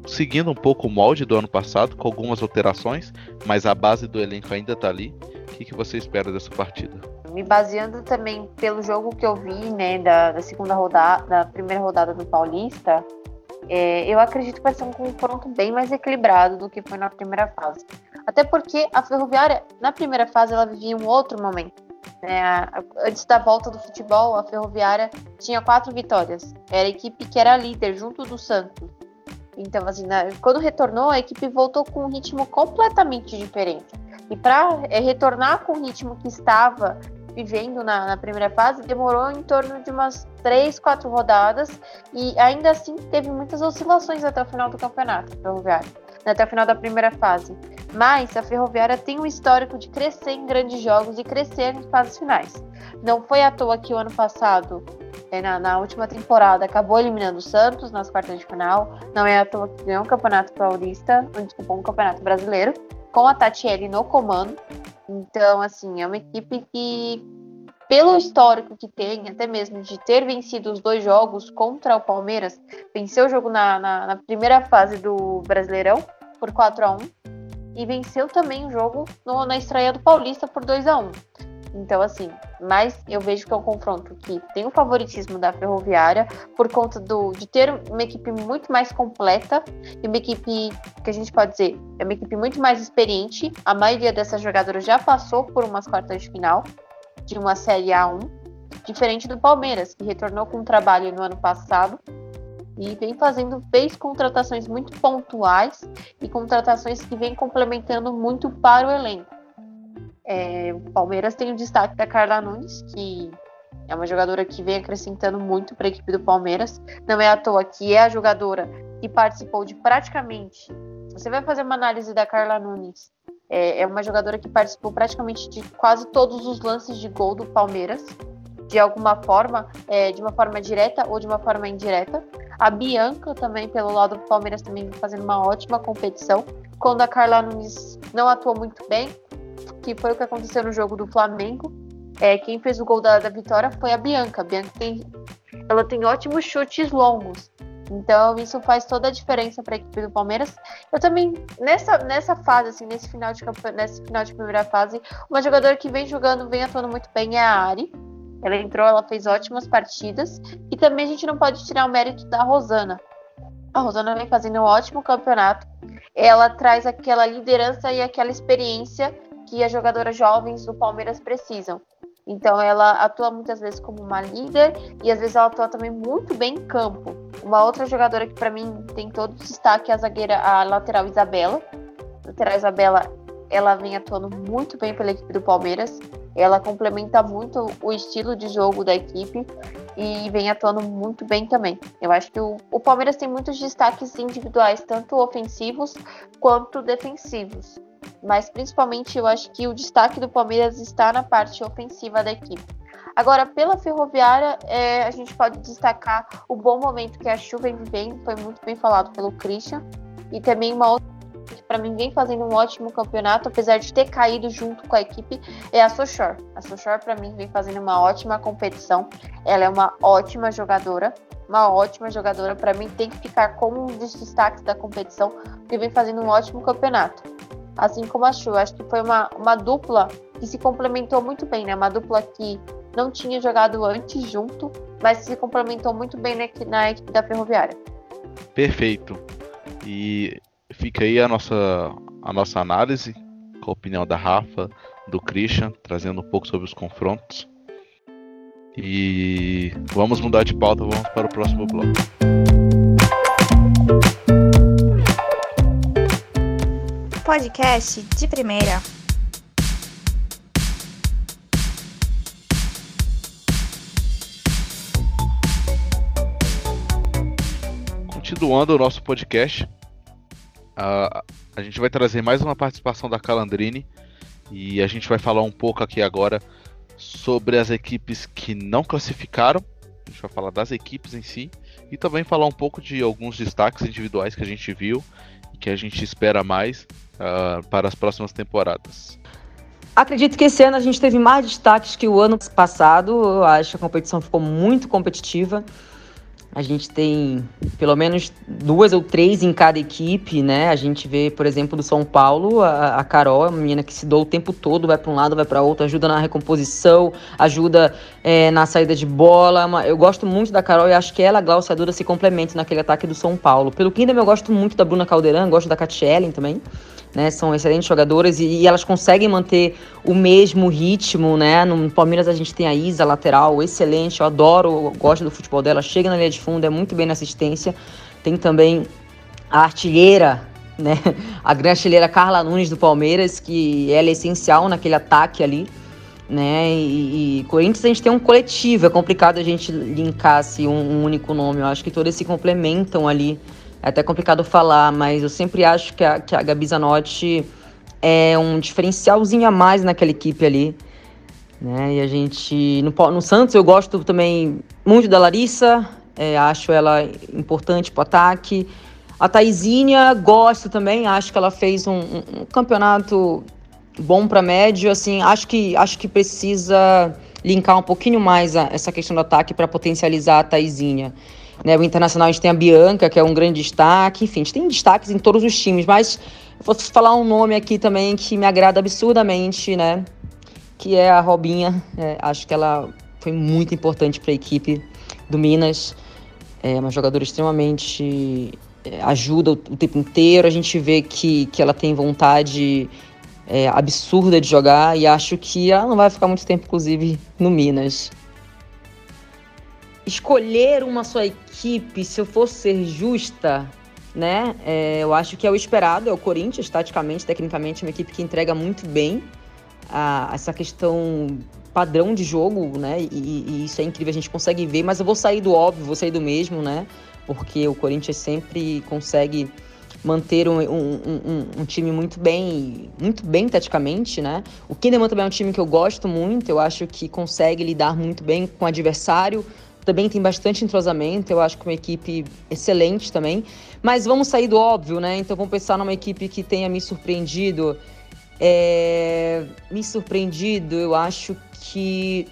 seguindo um pouco o molde do ano passado, com algumas alterações, mas a base do elenco ainda está ali. O que, que você espera dessa partida? Me baseando também pelo jogo que eu vi, né, da, da segunda rodada, da primeira rodada do Paulista, é, eu acredito que vai ser um confronto bem mais equilibrado do que foi na primeira fase. Até porque a Ferroviária, na primeira fase, ela vivia um outro momento. Né? Antes da volta do futebol, a Ferroviária tinha quatro vitórias. Era a equipe que era líder, junto do Santos. Então, assim, na, quando retornou, a equipe voltou com um ritmo completamente diferente. E para é, retornar com o ritmo que estava vivendo na, na, primeira fase, demorou em torno de umas três, quatro rodadas e ainda assim teve muitas oscilações até o final do campeonato ferroviário, né, até o final da primeira fase. Mas a Ferroviária tem um histórico de crescer em grandes jogos e crescer em fases finais. Não foi à toa que o ano passado é, na, na, última temporada acabou eliminando o Santos nas quartas de final. Não é à toa que ganhou um campeonato paulista, desculpa, um campeonato brasileiro, com a Tatiele no comando. Então, assim, é uma equipe que, pelo histórico que tem, até mesmo de ter vencido os dois jogos contra o Palmeiras, venceu o jogo na, na, na primeira fase do Brasileirão por 4 a 1 e venceu também o jogo no, na estreia do Paulista por 2 a 1 então, assim, mas eu vejo que é um confronto que tem o favoritismo da Ferroviária por conta do, de ter uma equipe muito mais completa e uma equipe que a gente pode dizer é uma equipe muito mais experiente. A maioria dessas jogadoras já passou por umas quartas de final de uma Série A1, diferente do Palmeiras, que retornou com um trabalho no ano passado e vem fazendo fez contratações muito pontuais e contratações que vem complementando muito para o elenco. É, o Palmeiras tem o destaque da Carla Nunes, que é uma jogadora que vem acrescentando muito para a equipe do Palmeiras. Não é à toa que é a jogadora que participou de praticamente. Você vai fazer uma análise da Carla Nunes. É, é uma jogadora que participou praticamente de quase todos os lances de gol do Palmeiras, de alguma forma, é, de uma forma direta ou de uma forma indireta. A Bianca também, pelo lado do Palmeiras, também fazendo uma ótima competição. Quando a Carla Nunes não atuou muito bem, que foi o que aconteceu no jogo do Flamengo. É, quem fez o gol da, da vitória foi a Bianca. A Bianca tem, ela tem ótimos chutes longos. Então isso faz toda a diferença para a equipe do Palmeiras. Eu também nessa, nessa fase assim, nesse final de nesse final de primeira fase, uma jogadora que vem jogando, vem atuando muito bem é a Ari. Ela entrou, ela fez ótimas partidas e também a gente não pode tirar o mérito da Rosana. A Rosana vem fazendo um ótimo campeonato. Ela traz aquela liderança e aquela experiência que as jogadoras jovens do Palmeiras precisam. Então ela atua muitas vezes como uma líder e às vezes ela atua também muito bem em campo. Uma outra jogadora que para mim tem todo destaque é a zagueira, a lateral Isabela. A lateral Isabela, ela vem atuando muito bem pela equipe do Palmeiras. Ela complementa muito o estilo de jogo da equipe e vem atuando muito bem também. Eu acho que o, o Palmeiras tem muitos destaques individuais, tanto ofensivos quanto defensivos mas principalmente eu acho que o destaque do Palmeiras está na parte ofensiva da equipe. Agora, pela Ferroviária, é, a gente pode destacar o bom momento que a Chu vem foi muito bem falado pelo Christian, e também uma outra que para mim vem fazendo um ótimo campeonato, apesar de ter caído junto com a equipe, é a Sochor. A Sochor para mim vem fazendo uma ótima competição. Ela é uma ótima jogadora, uma ótima jogadora. Para mim tem que ficar como um dos destaques da competição, porque vem fazendo um ótimo campeonato assim como a Chu. Acho que foi uma, uma dupla que se complementou muito bem, né? Uma dupla que não tinha jogado antes junto, mas se complementou muito bem na, na equipe da Ferroviária. Perfeito. E fica aí a nossa, a nossa análise, com a opinião da Rafa, do Christian, trazendo um pouco sobre os confrontos. E vamos mudar de pauta, vamos para o próximo bloco. Podcast de primeira. Continuando o nosso podcast, a, a gente vai trazer mais uma participação da Calandrini e a gente vai falar um pouco aqui agora sobre as equipes que não classificaram. A gente vai falar das equipes em si e também falar um pouco de alguns destaques individuais que a gente viu que a gente espera mais uh, para as próximas temporadas? Acredito que esse ano a gente teve mais destaques que o ano passado. Eu acho que a competição ficou muito competitiva. A gente tem pelo menos duas ou três em cada equipe, né? A gente vê, por exemplo, do São Paulo, a, a Carol, a menina que se doa o tempo todo, vai para um lado, vai para outro, ajuda na recomposição, ajuda é, na saída de bola. Eu gosto muito da Carol e acho que ela, a Glaucia Duda se complementam naquele ataque do São Paulo. Pelo Kingdom, eu gosto muito da Bruna Caldeirão, gosto da Cat Ellen também né? São excelentes jogadoras e, e, elas conseguem manter o mesmo ritmo, né? No Palmeiras a gente tem a Isa, lateral, excelente, eu adoro, eu gosto do futebol dela, chega na linha de fundo, é muito bem na assistência. Tem também a artilheira, né? A grande artilheira Carla Nunes do Palmeiras, que ela é essencial naquele ataque ali. Né? E, e Corinthians a gente tem um coletivo, é complicado a gente linkar assim, um, um único nome. Eu acho que todos se complementam ali é até complicado falar, mas eu sempre acho que a, que a Gabi Zanotti é um diferencialzinho a mais naquela equipe ali. Né? E a gente. No, no Santos eu gosto também muito da Larissa, é, acho ela importante para o ataque. A Taizinha gosto também, acho que ela fez um, um, um campeonato bom para médio, assim, acho que acho que precisa linkar um pouquinho mais a, essa questão do ataque para potencializar a Taizinha. Né, o Internacional a gente tem a Bianca, que é um grande destaque, enfim, a gente tem destaques em todos os times, mas vou falar um nome aqui também que me agrada absurdamente, né? Que é a Robinha. É, acho que ela foi muito importante para a equipe do Minas. É uma jogadora extremamente é, ajuda o, tempo inteiro. A gente vê que, que ela tem vontade é, absurda de jogar e acho que ela não vai ficar muito tempo, inclusive, no Minas. Escolher uma só equipe, se eu for ser justa, né? É, eu acho que é o esperado, é o Corinthians, taticamente, tecnicamente, é uma equipe que entrega muito bem a, essa questão padrão de jogo, né? E, e, isso é incrível, a gente consegue ver, mas eu vou sair do óbvio, vou sair do mesmo, né? Porque o Corinthians sempre consegue manter um, um, um, um, time muito bem, muito bem taticamente, né? O Kinderman também é um time que eu gosto muito, eu acho que consegue lidar muito bem com o adversário, também tem bastante entrosamento, eu acho que uma equipe excelente também. Mas vamos sair do óbvio, né? Então vamos pensar numa equipe que tenha me surpreendido. É... Me surpreendido, eu acho que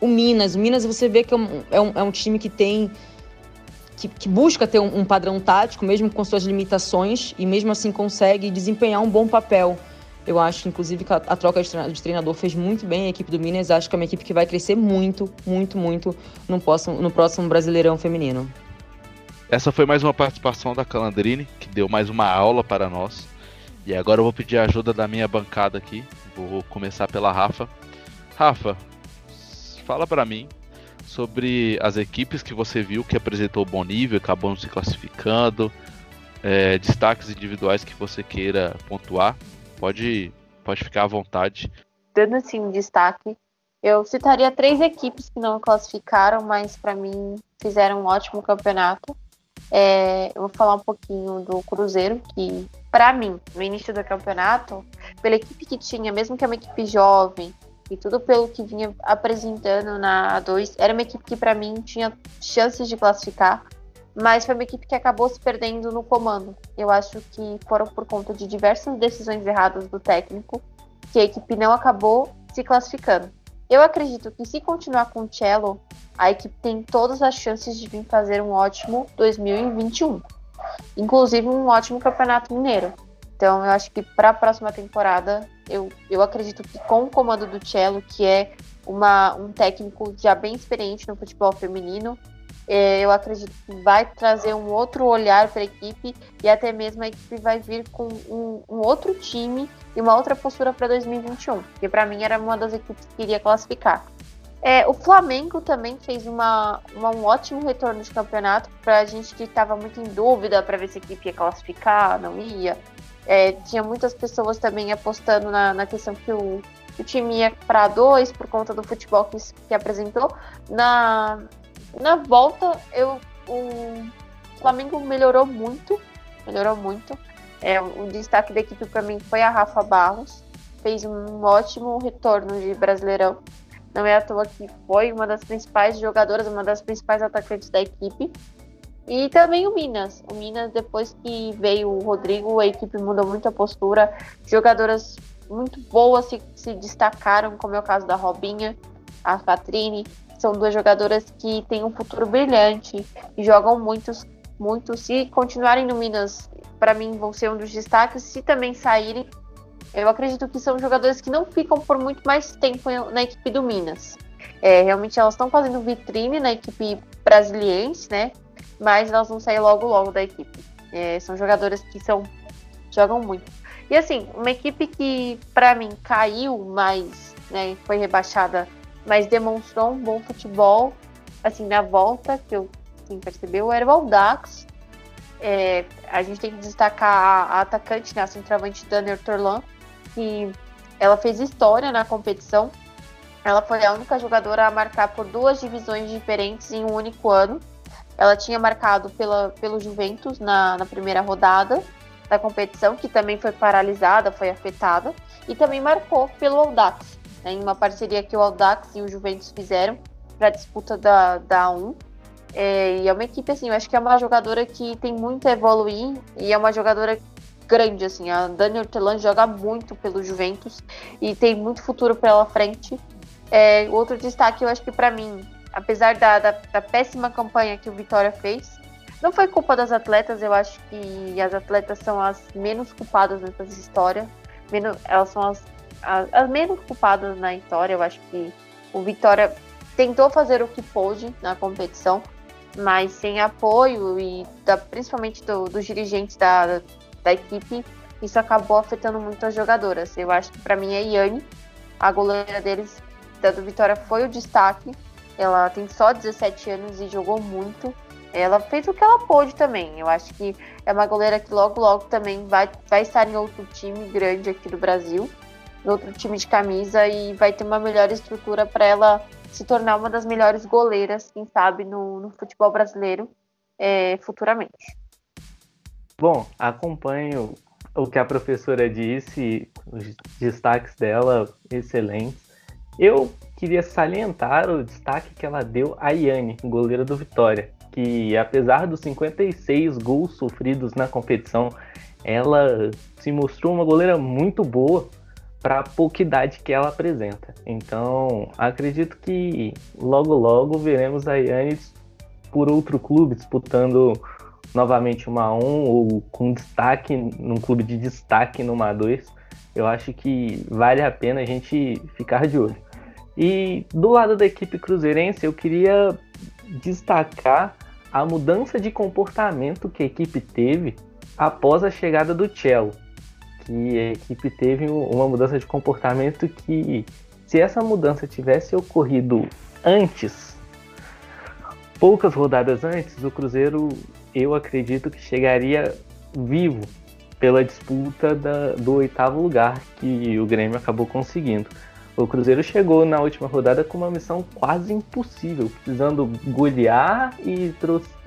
o Minas, o Minas você vê que é um, é um, é um time que tem que, que busca ter um, um, padrão tático, mesmo com suas limitações, e mesmo assim consegue desempenhar um bom papel. Eu acho, inclusive, que a, troca de treinador fez muito bem a equipe do Minas. Acho que é uma equipe que vai crescer muito, muito, muito no próximo, no próximo Brasileirão Feminino. Essa foi mais uma participação da Calandrini, que deu mais uma aula para nós. E agora eu vou pedir a ajuda da minha bancada aqui. Vou começar pela Rafa. Rafa, fala para mim sobre as equipes que você viu que apresentou bom nível, acabou se classificando, é, destaques individuais que você queira pontuar. Pode, pode ficar à vontade. Dando assim um destaque, eu citaria três equipes que não classificaram, mas para mim fizeram um ótimo campeonato. É, eu vou falar um pouquinho do Cruzeiro, que para mim, no início do campeonato, pela equipe que tinha, mesmo que é uma equipe jovem, e tudo pelo que vinha apresentando na A2, era uma equipe que para mim tinha chances de classificar, mas foi uma equipe que acabou se perdendo no comando. Eu acho que foram por conta de diversas decisões erradas do técnico que a equipe não acabou se classificando. Eu acredito que se continuar com o Cello, a equipe tem todas as chances de vir fazer um ótimo 2021. Inclusive um ótimo campeonato mineiro. Então eu acho que para a próxima temporada, eu, eu acredito que com o comando do Cello, que é uma, um técnico já bem experiente no futebol feminino, eu acredito que vai trazer um outro olhar para a equipe e até mesmo a equipe vai vir com um, um outro time e uma outra postura para 2021, que para mim era uma das equipes que iria classificar. É, o Flamengo também fez uma, uma, um ótimo retorno de campeonato para a gente que estava muito em dúvida para ver se a equipe ia classificar, não ia. É, tinha muitas pessoas também apostando na, na questão que o, o time ia para dois por conta do futebol que, que apresentou. Na, na volta, eu, o Flamengo melhorou muito, melhorou muito. É, o destaque da equipe para mim foi a Rafa Barros, fez um ótimo retorno de Brasileirão. Não é à toa que foi uma das principais jogadoras, uma das principais atacantes da equipe. E também o Minas. O Minas, depois que veio o Rodrigo, a equipe mudou muito a postura. Jogadoras muito boas se, se destacaram, como é o caso da Robinha, a Catrine, são duas jogadoras que têm um futuro brilhante e jogam muitos, muito. Se continuarem no Minas, para mim vão ser um dos destaques. Se também saírem, eu acredito que são jogadores que não ficam por muito mais tempo na equipe do Minas. É, realmente elas estão fazendo vitrine na equipe brasiliense, né? Mas elas vão sair logo logo da equipe. É, são jogadoras que são jogam muito. E assim, uma equipe que para mim caiu, mas né, foi rebaixada mas demonstrou um bom futebol, assim, na volta, que eu quem percebeu era o Aldax. É, a gente tem que destacar a, a atacante, né, a centroavante Daniel Torlan, que ela fez história na competição. Ela foi a única jogadora a marcar por duas divisões diferentes em um único ano. Ela tinha marcado pela, pelo Juventus na, na primeira rodada da competição, que também foi paralisada, foi afetada, e também marcou pelo Audax. Né, em uma parceria que o Audax e o Juventus fizeram para a disputa da, da A1. É, e é uma equipe, assim, eu acho que é uma jogadora que tem muito a evoluir e é uma jogadora grande, assim. A Dani Hortelã joga muito pelo Juventus e tem muito futuro pela frente. É, outro destaque, eu acho que para mim, apesar da, da, da, péssima campanha que o Vitória fez, não foi culpa das atletas, eu acho que as atletas são as menos culpadas nessa história. Menos, elas são as, as, as menos culpadas na história. Eu acho que o Vitória tentou fazer o que pôde na competição, mas sem apoio e da, principalmente do, dos dirigentes da, da equipe, isso acabou afetando muito as jogadoras. Eu acho que para mim a Yane, a goleira deles, da do Vitória, foi o destaque. Ela tem só 17 anos e jogou muito. Ela fez o que ela pôde também. Eu acho que é uma goleira que logo, logo também vai, vai estar em outro time grande aqui do Brasil, em outro time de camisa, e vai ter uma melhor estrutura para ela se tornar uma das melhores goleiras, quem sabe, no, no futebol brasileiro é, futuramente. Bom, acompanho o que a professora disse, os destaques dela excelentes. Eu queria salientar o destaque que ela deu a Yane, goleira do Vitória, que apesar dos 56 gols sofridos na competição, ela se mostrou uma goleira muito boa para a pouca idade que ela apresenta. Então, acredito que logo logo veremos a Yannis por outro clube disputando novamente uma 1 ou com destaque num clube de destaque numa 2. Eu acho que vale a pena a gente ficar de olho. E do lado da equipe cruzeirense, eu queria destacar a mudança de comportamento que a equipe teve após a chegada do Chelsea que a equipe teve uma mudança de comportamento que, se essa mudança tivesse ocorrido antes, poucas rodadas antes, o Cruzeiro, eu acredito que chegaria vivo pela disputa da, do oitavo lugar que o Grêmio acabou conseguindo. O Cruzeiro chegou na última rodada com uma missão quase impossível, precisando golear e,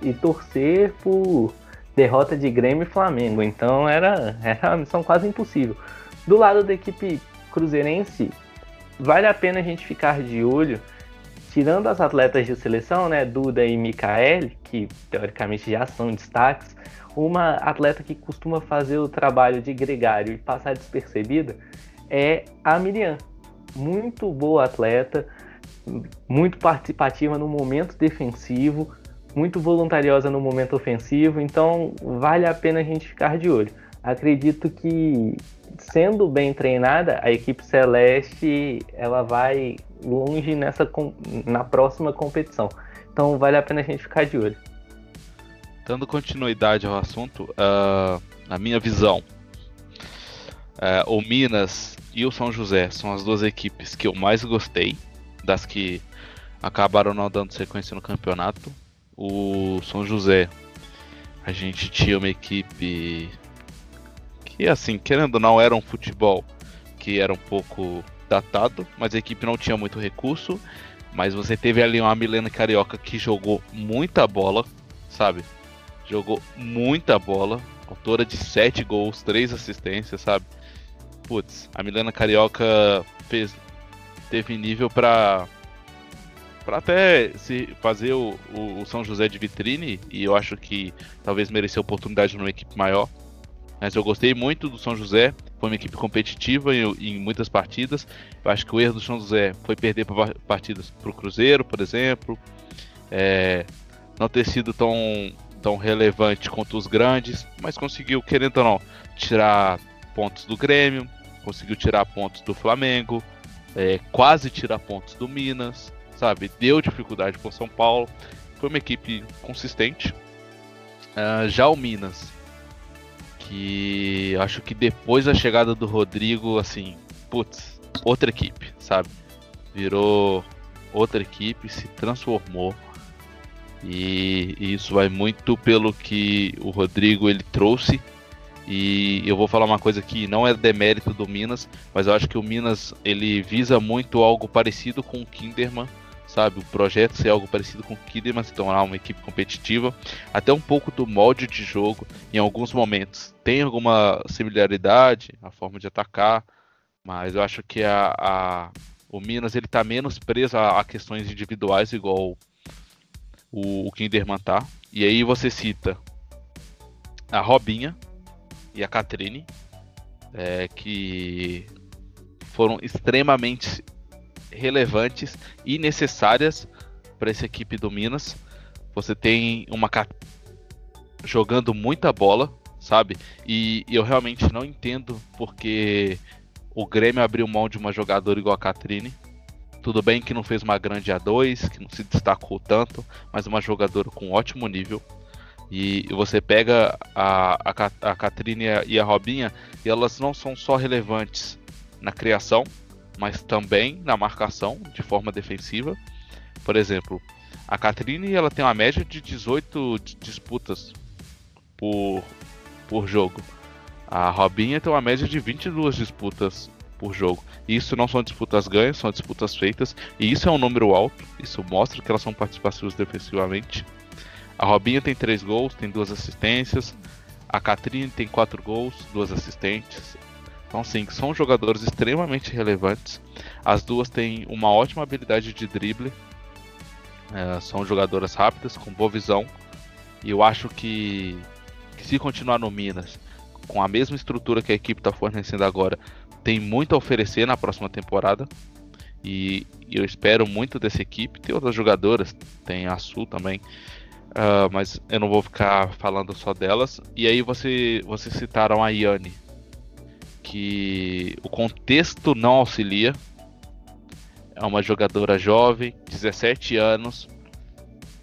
e torcer por derrota de Grêmio e Flamengo. Então era, era uma missão quase impossível. Do lado da equipe cruzeirense, vale a pena a gente ficar de olho, tirando as atletas de seleção, né, Duda e Mikael, que teoricamente já são destaques, uma atleta que costuma fazer o trabalho de gregário e passar despercebida é a Miriam. Muito boa atleta, muito participativa no momento defensivo, muito voluntariosa no momento ofensivo, então vale a pena a gente ficar de olho. Acredito que sendo bem treinada, a equipe celeste ela vai longe nessa na próxima competição. Então vale a pena a gente ficar de olho. Dando continuidade ao assunto, uh, na minha visão, uh, o Minas e o São José são as duas equipes que eu mais gostei, das que acabaram não dando sequência no campeonato o São José, a gente tinha uma equipe que, assim, querendo ou não, era um futebol que era um pouco datado, mas a equipe não tinha muito recurso. Mas você teve ali uma Milena Carioca que jogou muita bola, sabe? Jogou muita bola, autora de 7 gols, 3 assistências, sabe? Putz, a Milena Carioca fez, teve nível para para até se fazer o, o, São José de vitrine, e eu acho que talvez mereceu oportunidade numa equipe maior. Mas eu gostei muito do São José, foi uma equipe competitiva em, em muitas partidas. Eu acho que o erro do São José foi perder partidas para o Cruzeiro, por exemplo, é, não ter sido tão, tão relevante quanto os grandes, mas conseguiu, querendo ou não, tirar pontos do Grêmio, conseguiu tirar pontos do Flamengo, é, quase tirar pontos do Minas sabe? Deu dificuldade com São Paulo. Foi uma equipe consistente. Uh, já o Minas, que acho que depois da chegada do Rodrigo, assim, putz, outra equipe, sabe? Virou outra equipe, se transformou. E, e isso vai muito pelo que o Rodrigo ele trouxe e eu vou falar uma coisa que não é demérito do Minas, mas eu acho que o Minas ele visa muito algo parecido com o Kinderman sabe? O projeto ser algo parecido com o Kidman, se tornar uma equipe competitiva, até um pouco do molde de jogo em alguns momentos. Tem alguma similaridade, a forma de atacar, mas eu acho que a, a, O Minas ele tá menos preso a, a questões individuais, igual o, o Kinderman tá. E aí você cita a Robinha e a Catrine, é, que foram extremamente relevantes e necessárias para essa equipe do Minas. Você tem uma jogando muita bola, sabe? E, eu realmente não entendo porque o Grêmio abriu mão de uma jogadora igual a Catrine. Tudo bem que não fez uma grande A2, que não se destacou tanto, mas uma jogadora com ótimo nível. E você pega a, a, a e a Robinha, e elas não são só relevantes na criação, mas também na marcação de forma defensiva. Por exemplo, a Catrine ela tem uma média de 18 disputas por, por jogo. A Robinha tem uma média de 22 disputas por jogo. Isso não são disputas ganhas, são disputas feitas. E isso é um número alto. Isso mostra que elas são participativas defensivamente. A Robinha tem 3 gols, tem 2 assistências. A Catrine tem 4 gols, 2 assistentes. Então, sim, são jogadores extremamente relevantes. As duas têm uma ótima habilidade de drible. É, são jogadoras rápidas, com boa visão. E eu acho que, que se continuar no Minas, com a mesma estrutura que a equipe está fornecendo agora, tem muito a oferecer na próxima temporada. E, eu espero muito dessa equipe. Tem outras jogadoras, tem a Sul também. Uh, mas eu não vou ficar falando só delas. E aí você, vocês citaram a Yane que o contexto não auxilia. É uma jogadora jovem, 17 anos,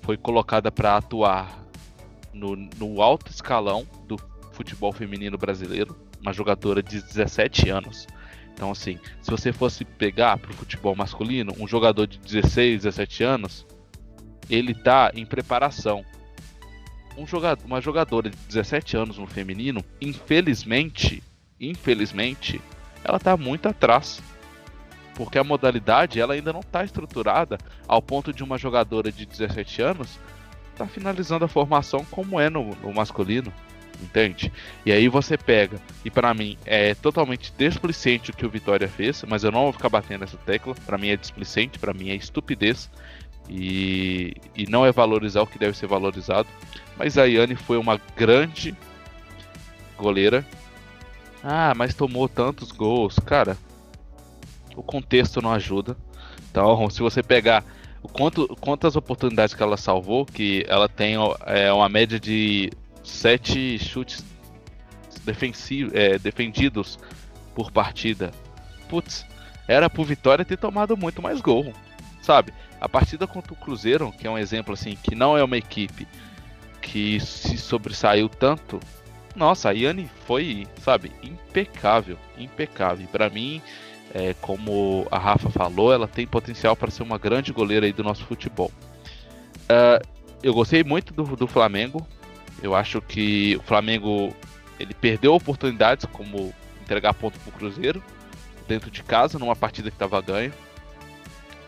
foi colocada para atuar no, no alto escalão do futebol feminino brasileiro, uma jogadora de 17 anos. Então, assim, se você fosse pegar para o futebol masculino, um jogador de 16, 17 anos, ele está em preparação. Um jogador, uma jogadora de 17 anos no feminino, infelizmente, infelizmente, ela está muito atrás. Porque a modalidade ela ainda não está estruturada ao ponto de uma jogadora de 17 anos estar tá finalizando a formação como é no, no masculino entende? E aí você pega, e para mim é totalmente displicente o que o Vitória fez, mas eu não vou ficar batendo nessa tecla, para mim é displicente, para mim é estupidez, e, e não é valorizar o que deve ser valorizado. Mas a Yane foi uma grande goleira ah, mas tomou tantos gols. Cara, o contexto não ajuda. Então, se você pegar o quanto, quantas oportunidades que ela salvou, que ela tem é, uma média de sete chutes defensivos, é, defendidos por partida. Putz, era pro Vitória ter tomado muito mais gol, sabe? A partida contra o Cruzeiro, que é um exemplo assim, que não é uma equipe que se sobressaiu tanto, nossa, a Yane foi, sabe, impecável, impecável. Para mim, é, como a Rafa falou, ela tem potencial para ser uma grande goleira aí do nosso futebol. Uh, eu gostei muito do, do Flamengo. Eu acho que o Flamengo ele perdeu oportunidades como entregar ponto para o Cruzeiro dentro de casa numa partida que estava ganha.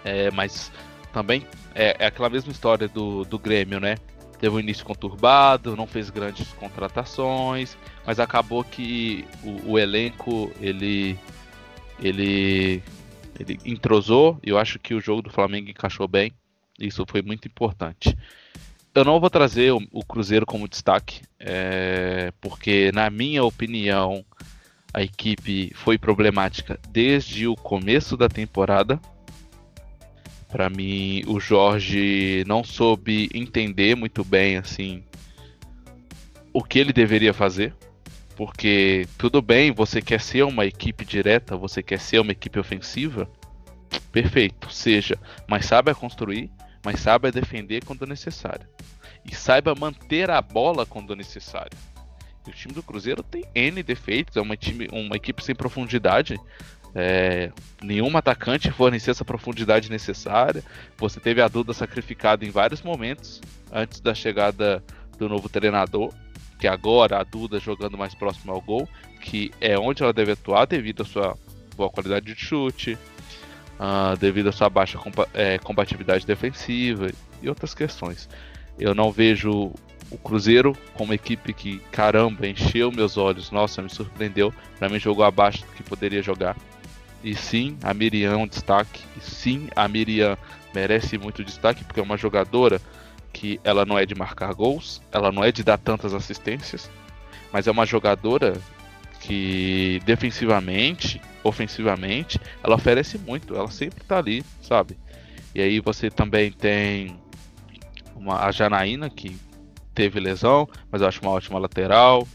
É, mas também é, é, aquela mesma história do, do Grêmio, né? Teve um início conturbado, não fez grandes contratações, mas acabou que o, o elenco ele ele ele entrosou eu acho que o jogo do Flamengo encaixou bem. Isso foi muito importante. Eu não vou trazer o, o Cruzeiro como destaque, é, porque na minha opinião a equipe foi problemática desde o começo da temporada. Para mim, o Jorge não soube entender muito bem assim o que ele deveria fazer. Porque tudo bem, você quer ser uma equipe direta, você quer ser uma equipe ofensiva, perfeito, seja, mas saiba construir, mas saiba defender quando necessário. E saiba manter a bola quando necessário. o time do Cruzeiro tem N defeitos, é uma, time, uma equipe sem profundidade, é, nenhum atacante fornecia essa profundidade necessária. Você teve a Duda sacrificada em vários momentos antes da chegada do novo treinador, que agora a Duda jogando mais próximo ao gol, que é onde ela deve atuar devido à sua boa qualidade de chute, uh, devido à sua baixa é, combatividade defensiva e outras questões. Eu não vejo o Cruzeiro como equipe que, caramba, encheu meus olhos, nossa, me surpreendeu. Para mim, jogou abaixo do que poderia jogar. E sim, a Miriam é um destaque. E sim, a Miriam merece muito destaque porque é uma jogadora que ela não é de marcar gols, ela não é de dar tantas assistências, mas é uma jogadora que defensivamente, ofensivamente, ela oferece muito, ela sempre tá ali, sabe? E aí você também tem uma, a Janaína que teve lesão, mas eu acho uma ótima lateral.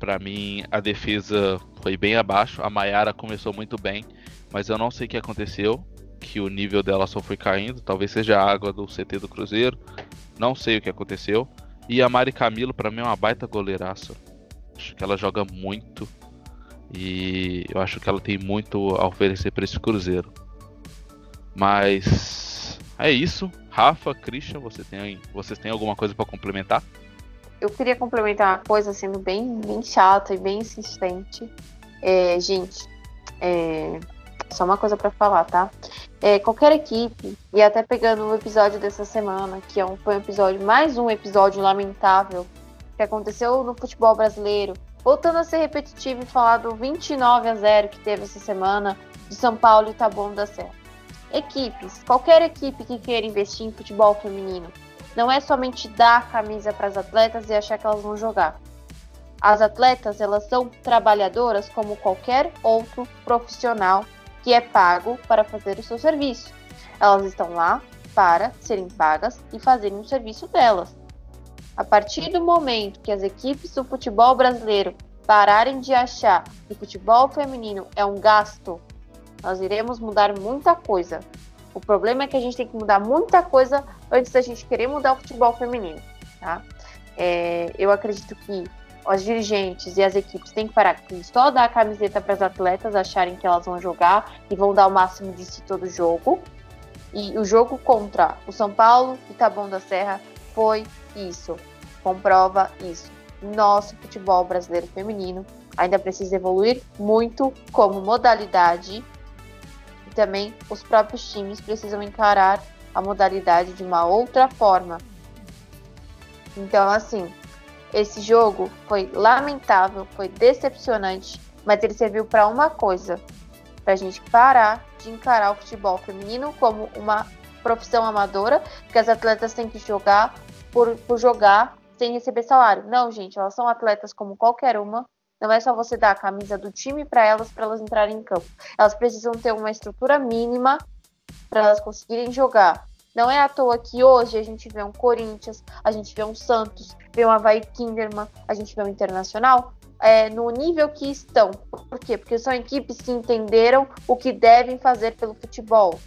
Para mim, a defesa foi bem abaixo. A Maiara começou muito bem, mas eu não sei o que aconteceu, que o nível dela só foi caindo. Talvez seja a água do CT do Cruzeiro. Não sei o que aconteceu. E a Mari Camilo, para mim, é uma baita goleiraça. Acho que ela joga muito. E eu acho que ela tem muito a oferecer para esse Cruzeiro. Mas é isso. Rafa, Christian, você tem, vocês têm alguma coisa para complementar? Eu queria complementar uma coisa sendo bem, bem chata e bem insistente. É, gente, é, só uma coisa para falar, tá? É, qualquer equipe, e até pegando o episódio dessa semana, que é um, foi um episódio, mais um episódio lamentável que aconteceu no futebol brasileiro, voltando a ser repetitivo e falar do 29 a 0 que teve essa semana de São Paulo e Taboão da Serra. Equipes, qualquer equipe que queira investir em futebol feminino, não é somente dar a camisa para as atletas e achar que elas vão jogar. As atletas, elas são trabalhadoras como qualquer outro profissional que é pago para fazer o seu serviço. Elas estão lá para serem pagas e fazerem o serviço delas. A partir do momento que as equipes do futebol brasileiro pararem de achar que futebol feminino é um gasto, nós iremos mudar muita coisa. O problema é que a gente tem que mudar muita coisa antes da gente querer mudar o futebol feminino. Tá? É, eu acredito que os dirigentes e as equipes têm que parar com só dar a camiseta para as atletas acharem que elas vão jogar e vão dar o máximo de si todo jogo. E o jogo contra o São Paulo e Taboão da Serra foi isso, comprova isso. Nosso futebol brasileiro feminino ainda precisa evoluir muito como modalidade e também os próprios times precisam encarar a modalidade de uma outra forma. Então, assim, esse jogo foi lamentável, foi decepcionante, mas ele serviu para uma coisa: para a gente parar de encarar o futebol feminino como uma profissão amadora, que as atletas têm que jogar por, por jogar sem receber salário. Não, gente, elas são atletas como qualquer uma. Não é só você dar a camisa do time para elas para elas entrarem em campo. Elas precisam ter uma estrutura mínima para elas conseguirem jogar. Não é à toa que hoje a gente vê um Corinthians, a gente vê um Santos, vê um Havaí Kinderman, a gente vê um Internacional é, no nível que estão. Por quê? Porque são equipes que entenderam o que devem fazer pelo futebol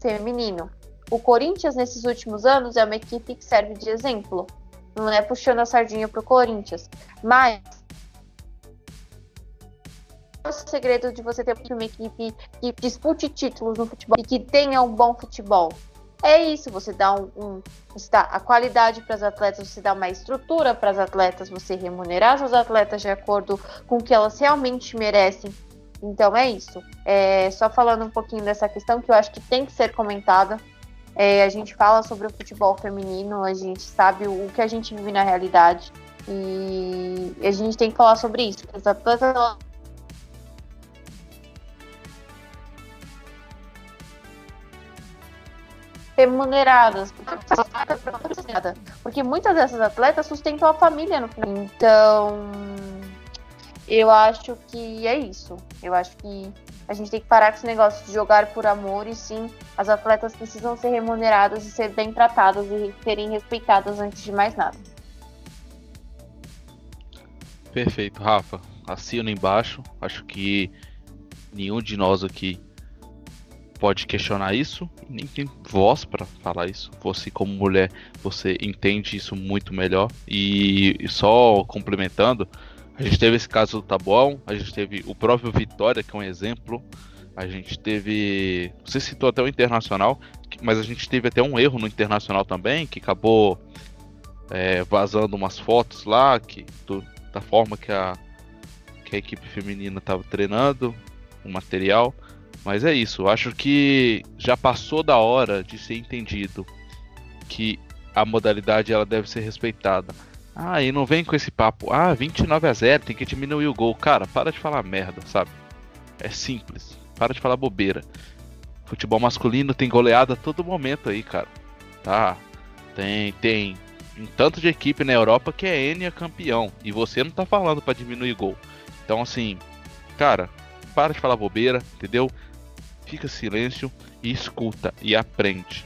feminino. O Corinthians, nesses últimos anos, é uma equipe que serve de exemplo. Não é puxando a sardinha para o Corinthians. Mas o segredo de você ter uma equipe que dispute títulos no futebol e que tenha um bom futebol é isso, você dá um, um você dá a qualidade para as atletas, você dá uma estrutura para as atletas, você remunerar as atletas de acordo com o que elas realmente merecem. Então é isso. É, só falando um pouquinho dessa questão que eu acho que tem que ser comentada. É, a gente fala sobre o futebol feminino, a gente sabe o, o que a gente vive na realidade e a gente tem que falar sobre isso. As atletas remuneradas, porque muitas dessas atletas sustentam a família no final. Então, eu acho que é isso. Eu acho que a gente tem que parar com esse negócio de jogar por amor e sim, as atletas precisam ser remuneradas e ser bem tratadas e serem respeitadas antes de mais nada. Perfeito, Rafa. Assino embaixo. Acho que nenhum de nós aqui pode questionar isso, nem tem voz para falar isso. Você, como mulher, você entende isso muito melhor. E, só complementando, a gente teve esse caso do Tabuão, a gente teve o próprio Vitória, que é um exemplo. A gente teve. Você citou até o Internacional, mas a gente teve até um erro no Internacional também, que acabou é, vazando umas fotos lá, que, do, da forma que a, que a equipe feminina estava treinando, o material. Mas é isso, acho que já passou da hora de ser entendido que a modalidade ela deve ser respeitada. Ah, e não vem com esse papo, ah, 29 a 0, tem que diminuir o gol. Cara, para de falar merda, sabe? É simples. Para de falar bobeira. Futebol masculino tem goleada a todo momento aí, cara. Tá? Tem, tem um tanto de equipe na Europa que é Enia campeão. E você não tá falando para diminuir gol. Então, assim, cara, para de falar bobeira, entendeu? Fica silêncio e escuta e aprende.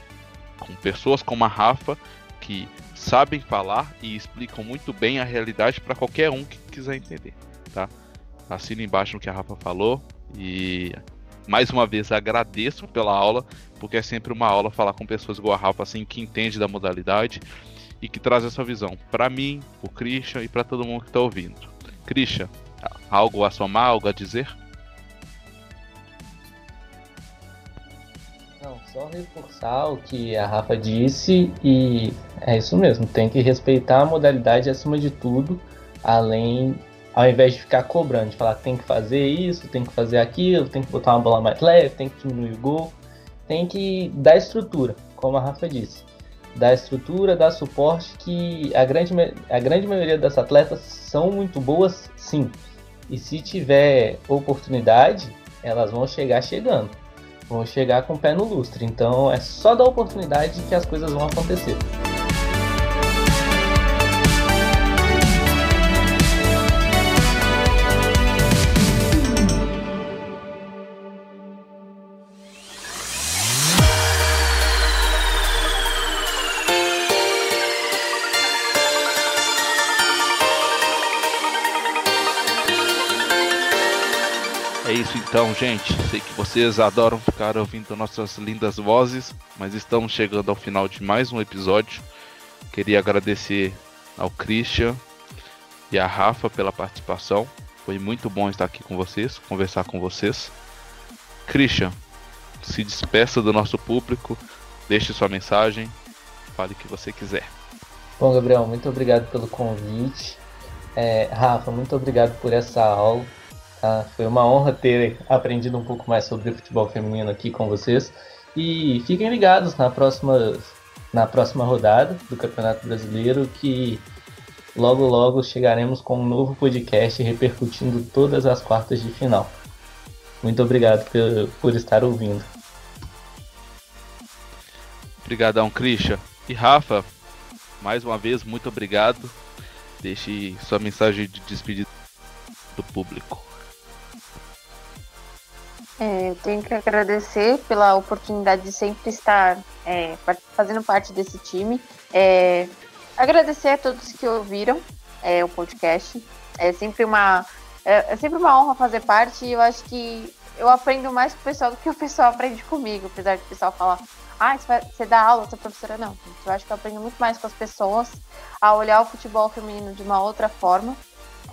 Com pessoas como a Rafa, que sabem falar e explicam muito bem a realidade para qualquer um que quiser entender, tá? Assina embaixo no que a Rafa falou e mais uma vez agradeço pela aula, porque é sempre uma aula falar com pessoas igual a Rafa assim que entende da modalidade e que traz essa visão para mim, o Christian e para todo mundo que está ouvindo. Christian, algo a somar, algo a dizer? Só reforçar o que a Rafa disse e é isso mesmo, tem que respeitar a modalidade acima de tudo, além ao invés de ficar cobrando, de falar tem que fazer isso, tem que fazer aquilo, tem que botar uma bola mais leve, tem que diminuir o gol, tem que dar estrutura, como a Rafa disse da estrutura, dar suporte, que a grande, a grande maioria das atletas são muito boas, sim. E se tiver oportunidade, elas vão chegar chegando. Vão chegar com o pé no lustre. Então é só dar oportunidade que as coisas vão acontecer. Então, gente, sei que vocês adoram ficar ouvindo nossas lindas vozes, mas estamos chegando ao final de mais um episódio. Queria agradecer ao Christian e à Rafa pela participação. Foi muito bom estar aqui com vocês, conversar com vocês. Christian, se despeça do nosso público, deixe sua mensagem, fale o que você quiser. Bom, Gabriel, muito obrigado pelo convite. É, Rafa, muito obrigado por essa aula. Tá? Foi uma honra ter aprendido um pouco mais sobre futebol feminino aqui com vocês. E fiquem ligados na próxima, na próxima rodada do Campeonato Brasileiro, que logo logo chegaremos com um novo podcast repercutindo todas as quartas de final. Muito obrigado por, por estar ouvindo. Obrigadão, Christian. E Rafa, mais uma vez, muito obrigado. Deixe sua mensagem de despedida do público. É, tenho que agradecer pela oportunidade de sempre estar é, fazendo parte desse time. É, agradecer a todos que ouviram é, o podcast. É sempre uma é, é, sempre uma honra fazer parte e eu acho que eu aprendo mais com o pessoal do que o pessoal aprende comigo, apesar de o pessoal falar, ah, você dá aula, você é professora, não. Eu acho que eu aprendo muito mais com as pessoas a olhar o futebol feminino de uma outra forma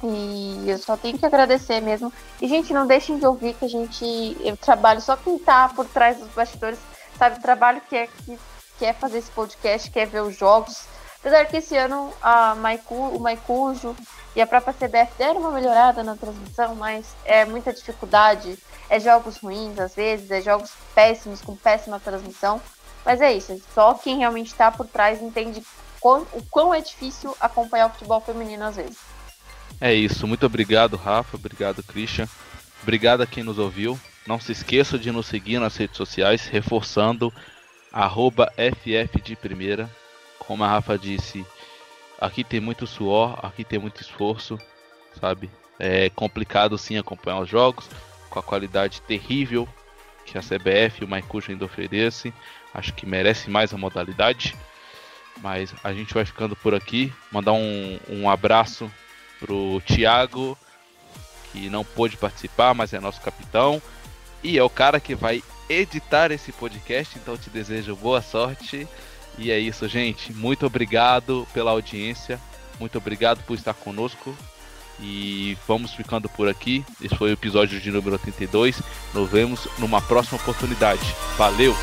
e eu só tenho que agradecer mesmo. E, gente, não deixem de ouvir que a gente. Eu trabalho só quem tá por trás dos bastidores, sabe? O trabalho que é, que, que é fazer esse podcast, que é ver os jogos. Apesar que esse ano a Maicu, o Maicujo e a própria CBF deram uma melhorada na transmissão, mas é muita dificuldade. É jogos ruins às vezes, é jogos péssimos, com péssima transmissão. Mas é isso, só quem realmente está por trás entende o quão é difícil acompanhar o futebol feminino às vezes. É isso, muito obrigado, Rafa, obrigado, Christian. Obrigado a quem nos ouviu. Não se esqueça de nos seguir nas redes sociais, reforçando arroba FF de primeira. Como a Rafa disse, aqui tem muito suor, aqui tem muito esforço, sabe? É complicado sim acompanhar os jogos com a qualidade terrível que a CBF e o Maicujo ainda oferece. Acho que merece mais a modalidade. Mas a gente vai ficando por aqui. Mandar um, um abraço pro Thiago, que não pôde participar, mas é nosso capitão. E é o cara que vai editar esse podcast, então te desejo boa sorte. E é isso, gente. Muito obrigado pela audiência. Muito obrigado por estar conosco. E vamos ficando por aqui. Esse foi o episódio de número 82. Nos vemos numa próxima oportunidade. Valeu!